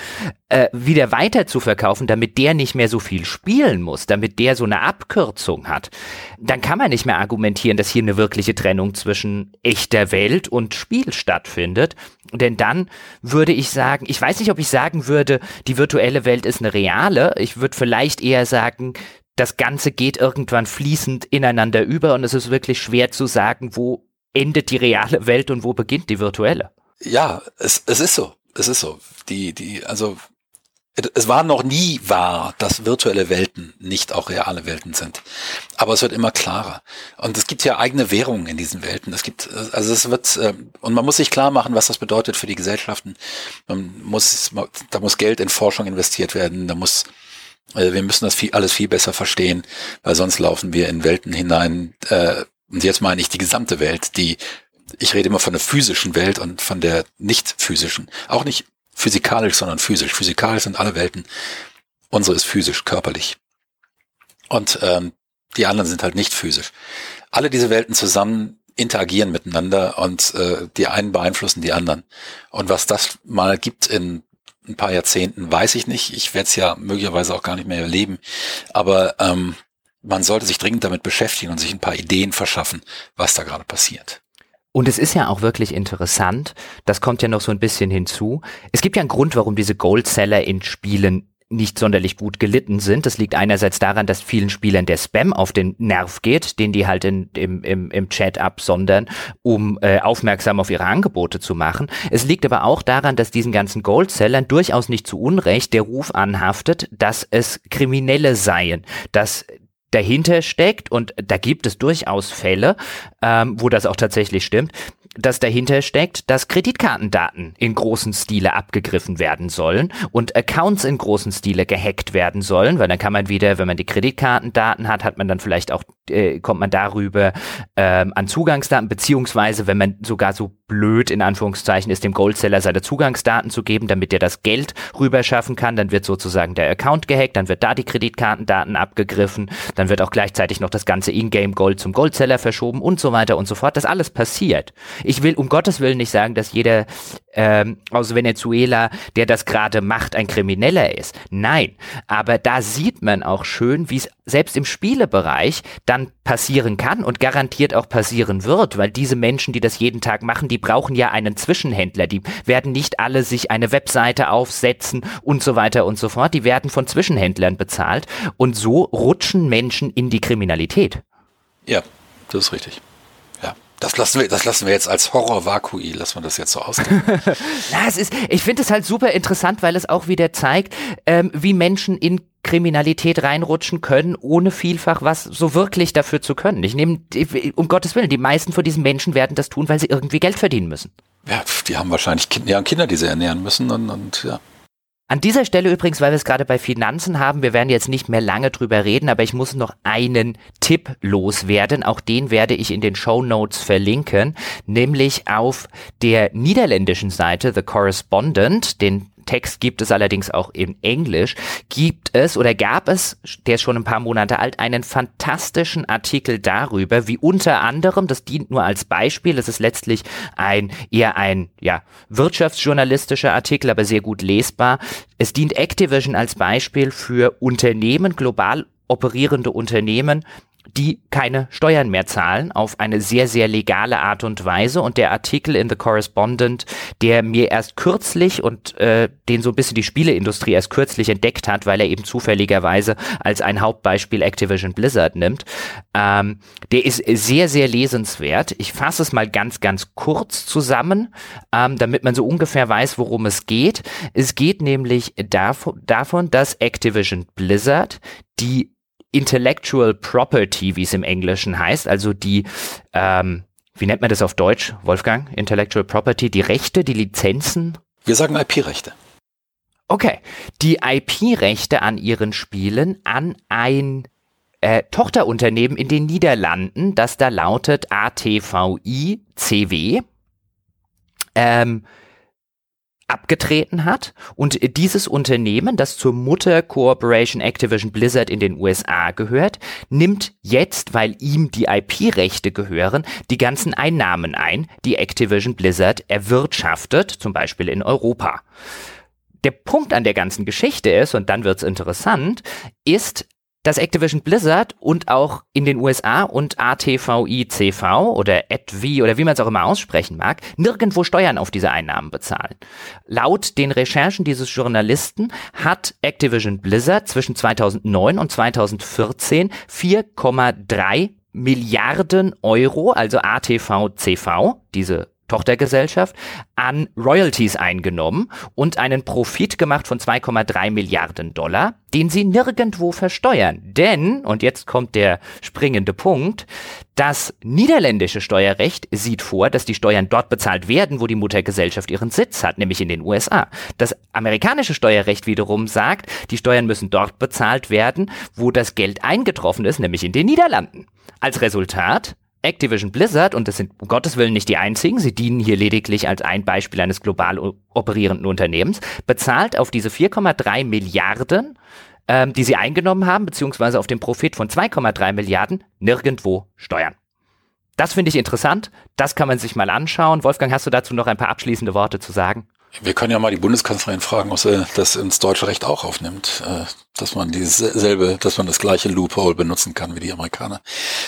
äh, wieder weiter zu verkaufen, damit der nicht mehr so viel spielen muss, damit der so eine Abkürzung hat, dann kann man nicht mehr argumentieren, dass hier eine wirkliche Trennung zwischen echter Welt und Spiel stattfindet. Denn dann würde ich sagen, ich weiß nicht, ob ich sagen würde, die virtuelle Welt ist eine reale. Ich würde vielleicht eher sagen, das Ganze geht irgendwann fließend ineinander über und es ist wirklich schwer zu sagen, wo endet die reale Welt und wo beginnt die virtuelle. Ja, es, es ist so. Es ist so. Die, die, also es war noch nie wahr, dass virtuelle Welten nicht auch reale Welten sind. Aber es wird immer klarer. Und es gibt ja eigene Währungen in diesen Welten. Es gibt, also es wird, ähm, und man muss sich klar machen, was das bedeutet für die Gesellschaften. Man muss, da muss Geld in Forschung investiert werden. Da muss, äh, wir müssen das viel, alles viel besser verstehen, weil sonst laufen wir in Welten hinein. Äh, und jetzt meine ich die gesamte Welt, die ich rede immer von der physischen Welt und von der nicht physischen. Auch nicht physikalisch, sondern physisch. Physikalisch sind alle Welten. Unsere ist physisch, körperlich. Und ähm, die anderen sind halt nicht physisch. Alle diese Welten zusammen interagieren miteinander und äh, die einen beeinflussen die anderen. Und was das mal gibt in ein paar Jahrzehnten, weiß ich nicht. Ich werde es ja möglicherweise auch gar nicht mehr erleben. Aber ähm, man sollte sich dringend damit beschäftigen und sich ein paar Ideen verschaffen, was da gerade passiert. Und es ist ja auch wirklich interessant, das kommt ja noch so ein bisschen hinzu. Es gibt ja einen Grund, warum diese Goldseller in Spielen nicht sonderlich gut gelitten sind. Das liegt einerseits daran, dass vielen Spielern der Spam auf den Nerv geht, den die halt in, im, im, im Chat absondern, um äh, aufmerksam auf ihre Angebote zu machen. Es liegt aber auch daran, dass diesen ganzen Goldsellern durchaus nicht zu Unrecht der Ruf anhaftet, dass es Kriminelle seien, dass dahinter steckt, und da gibt es durchaus Fälle, ähm, wo das auch tatsächlich stimmt, dass dahinter steckt, dass Kreditkartendaten in großen Stile abgegriffen werden sollen und Accounts in großen Stile gehackt werden sollen, weil dann kann man wieder, wenn man die Kreditkartendaten hat, hat man dann vielleicht auch, äh, kommt man darüber ähm, an Zugangsdaten, beziehungsweise wenn man sogar so blöd in Anführungszeichen ist, dem Goldseller seine Zugangsdaten zu geben, damit er das Geld rüberschaffen kann, dann wird sozusagen der Account gehackt, dann wird da die Kreditkartendaten abgegriffen, dann wird auch gleichzeitig noch das ganze Ingame Gold zum Goldseller verschoben und so weiter und so fort. Das alles passiert. Ich will um Gottes Willen nicht sagen, dass jeder ähm, aus Venezuela, der das gerade macht, ein Krimineller ist. Nein, aber da sieht man auch schön, wie es selbst im Spielebereich dann passieren kann und garantiert auch passieren wird, weil diese Menschen, die das jeden Tag machen, die brauchen ja einen Zwischenhändler. Die werden nicht alle sich eine Webseite aufsetzen und so weiter und so fort. Die werden von Zwischenhändlern bezahlt und so rutschen Menschen in die Kriminalität. Ja, das ist richtig. Das lassen wir, das lassen wir jetzt als Horror-Vakui, lassen wir das jetzt so ausgehen. Na, es ist, ich finde es halt super interessant, weil es auch wieder zeigt, ähm, wie Menschen in Kriminalität reinrutschen können, ohne vielfach was so wirklich dafür zu können. Ich nehme, um Gottes Willen, die meisten von diesen Menschen werden das tun, weil sie irgendwie Geld verdienen müssen. Ja, die haben wahrscheinlich Kinder, ja, Kinder die sie ernähren müssen und, und ja. An dieser Stelle übrigens, weil wir es gerade bei Finanzen haben, wir werden jetzt nicht mehr lange drüber reden, aber ich muss noch einen Tipp loswerden. Auch den werde ich in den Show Notes verlinken, nämlich auf der niederländischen Seite The Correspondent, den Text gibt es allerdings auch in Englisch, gibt es oder gab es, der ist schon ein paar Monate alt, einen fantastischen Artikel darüber, wie unter anderem, das dient nur als Beispiel, es ist letztlich ein eher ein ja, wirtschaftsjournalistischer Artikel, aber sehr gut lesbar. Es dient Activision als Beispiel für Unternehmen, global operierende Unternehmen, die keine Steuern mehr zahlen auf eine sehr, sehr legale Art und Weise. Und der Artikel in The Correspondent, der mir erst kürzlich und äh, den so ein bisschen die Spieleindustrie erst kürzlich entdeckt hat, weil er eben zufälligerweise als ein Hauptbeispiel Activision Blizzard nimmt, ähm, der ist sehr, sehr lesenswert. Ich fasse es mal ganz, ganz kurz zusammen, ähm, damit man so ungefähr weiß, worum es geht. Es geht nämlich davon, davon dass Activision Blizzard die Intellectual Property, wie es im Englischen heißt, also die, ähm, wie nennt man das auf Deutsch, Wolfgang? Intellectual Property, die Rechte, die Lizenzen? Wir sagen IP-Rechte. Okay, die IP-Rechte an ihren Spielen an ein äh, Tochterunternehmen in den Niederlanden, das da lautet ATVI CW. Ähm, abgetreten hat und dieses Unternehmen, das zur Mutter Corporation Activision Blizzard in den USA gehört, nimmt jetzt, weil ihm die IP-Rechte gehören, die ganzen Einnahmen ein, die Activision Blizzard erwirtschaftet, zum Beispiel in Europa. Der Punkt an der ganzen Geschichte ist, und dann wird's interessant, ist, dass Activision Blizzard und auch in den USA und ATVICV oder ATV oder wie man es auch immer aussprechen mag, nirgendwo Steuern auf diese Einnahmen bezahlen. Laut den Recherchen dieses Journalisten hat Activision Blizzard zwischen 2009 und 2014 4,3 Milliarden Euro, also ATVCV, diese Tochtergesellschaft, an Royalties eingenommen und einen Profit gemacht von 2,3 Milliarden Dollar, den sie nirgendwo versteuern. Denn, und jetzt kommt der springende Punkt, das niederländische Steuerrecht sieht vor, dass die Steuern dort bezahlt werden, wo die Muttergesellschaft ihren Sitz hat, nämlich in den USA. Das amerikanische Steuerrecht wiederum sagt, die Steuern müssen dort bezahlt werden, wo das Geld eingetroffen ist, nämlich in den Niederlanden. Als Resultat Activision Blizzard, und das sind um Gottes Willen nicht die einzigen, sie dienen hier lediglich als ein Beispiel eines global operierenden Unternehmens, bezahlt auf diese 4,3 Milliarden, ähm, die sie eingenommen haben, beziehungsweise auf den Profit von 2,3 Milliarden, nirgendwo Steuern. Das finde ich interessant, das kann man sich mal anschauen. Wolfgang, hast du dazu noch ein paar abschließende Worte zu sagen? Wir können ja mal die Bundeskanzlerin fragen, ob sie das ins deutsche Recht auch aufnimmt, äh, dass man dieselbe, dass man das gleiche Loophole benutzen kann wie die Amerikaner.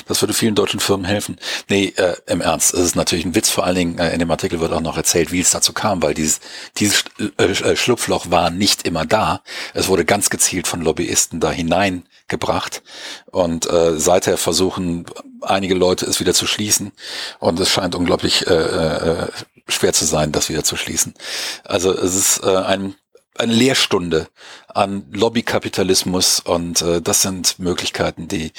Das würde vielen deutschen Firmen helfen. Nee, äh, im Ernst, es ist natürlich ein Witz, vor allen Dingen äh, in dem Artikel wird auch noch erzählt, wie es dazu kam, weil dieses, dieses äh, Schlupfloch war nicht immer da. Es wurde ganz gezielt von Lobbyisten da hineingebracht und äh, seither versuchen einige Leute es wieder zu schließen und es scheint unglaublich äh, äh, schwer zu sein, das wieder zu schließen. Also es ist äh, ein, eine Lehrstunde an Lobbykapitalismus und äh, das sind Möglichkeiten, die,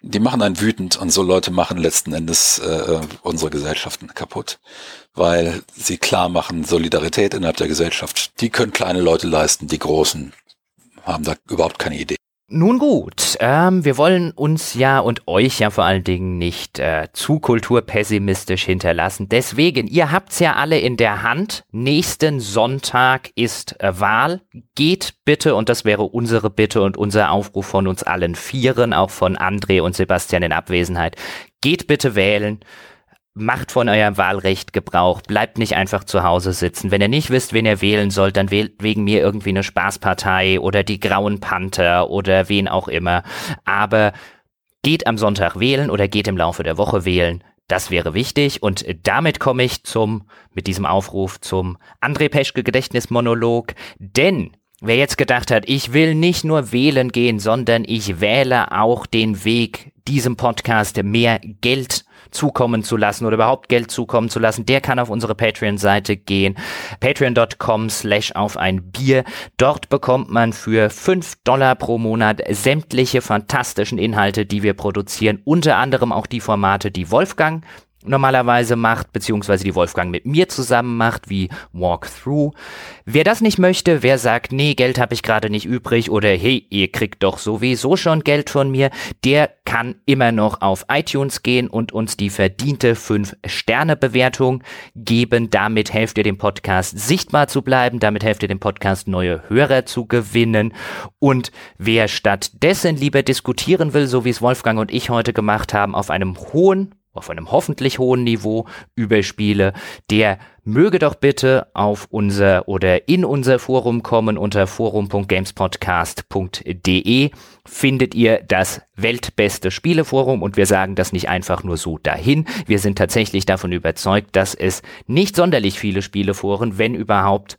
die machen einen wütend und so Leute machen letzten Endes äh, unsere Gesellschaften kaputt, weil sie klar machen, Solidarität innerhalb der Gesellschaft, die können kleine Leute leisten, die Großen haben da überhaupt keine Idee. Nun gut, ähm, wir wollen uns ja und euch ja vor allen Dingen nicht äh, zu kulturpessimistisch hinterlassen. Deswegen, ihr habt's ja alle in der Hand. Nächsten Sonntag ist äh, Wahl. Geht bitte, und das wäre unsere Bitte und unser Aufruf von uns allen Vieren, auch von André und Sebastian in Abwesenheit. Geht bitte wählen macht von eurem Wahlrecht Gebrauch, bleibt nicht einfach zu Hause sitzen. Wenn ihr nicht wisst, wen ihr wählen sollt, dann wählt wegen mir irgendwie eine Spaßpartei oder die Grauen Panther oder wen auch immer. Aber geht am Sonntag wählen oder geht im Laufe der Woche wählen. Das wäre wichtig und damit komme ich zum, mit diesem Aufruf zum André Peschke Gedächtnismonolog, denn Wer jetzt gedacht hat, ich will nicht nur wählen gehen, sondern ich wähle auch den Weg, diesem Podcast mehr Geld zukommen zu lassen oder überhaupt Geld zukommen zu lassen, der kann auf unsere Patreon-Seite gehen. Patreon.com slash auf ein Bier. Dort bekommt man für fünf Dollar pro Monat sämtliche fantastischen Inhalte, die wir produzieren. Unter anderem auch die Formate, die Wolfgang normalerweise macht, beziehungsweise die Wolfgang mit mir zusammen macht, wie Walkthrough. Wer das nicht möchte, wer sagt, nee, Geld habe ich gerade nicht übrig oder hey, ihr kriegt doch sowieso schon Geld von mir, der kann immer noch auf iTunes gehen und uns die verdiente 5-Sterne-Bewertung geben. Damit helft ihr dem Podcast sichtbar zu bleiben, damit helft ihr dem Podcast neue Hörer zu gewinnen. Und wer stattdessen lieber diskutieren will, so wie es Wolfgang und ich heute gemacht haben, auf einem hohen auf einem hoffentlich hohen Niveau über Spiele, der möge doch bitte auf unser oder in unser Forum kommen unter forum.gamespodcast.de findet ihr das weltbeste Spieleforum und wir sagen das nicht einfach nur so dahin. Wir sind tatsächlich davon überzeugt, dass es nicht sonderlich viele Spieleforen, wenn überhaupt,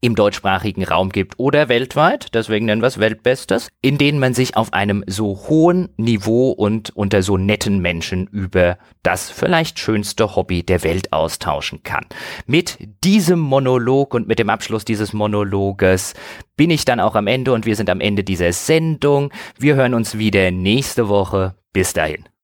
im deutschsprachigen Raum gibt oder weltweit, deswegen nennen wir es Weltbestes, in denen man sich auf einem so hohen Niveau und unter so netten Menschen über das vielleicht schönste Hobby der Welt austauschen kann. Mit diesem Monolog und mit dem Abschluss dieses Monologes bin ich dann auch am Ende und wir sind am Ende dieser Sendung. Wir hören uns wieder nächste Woche. Bis dahin.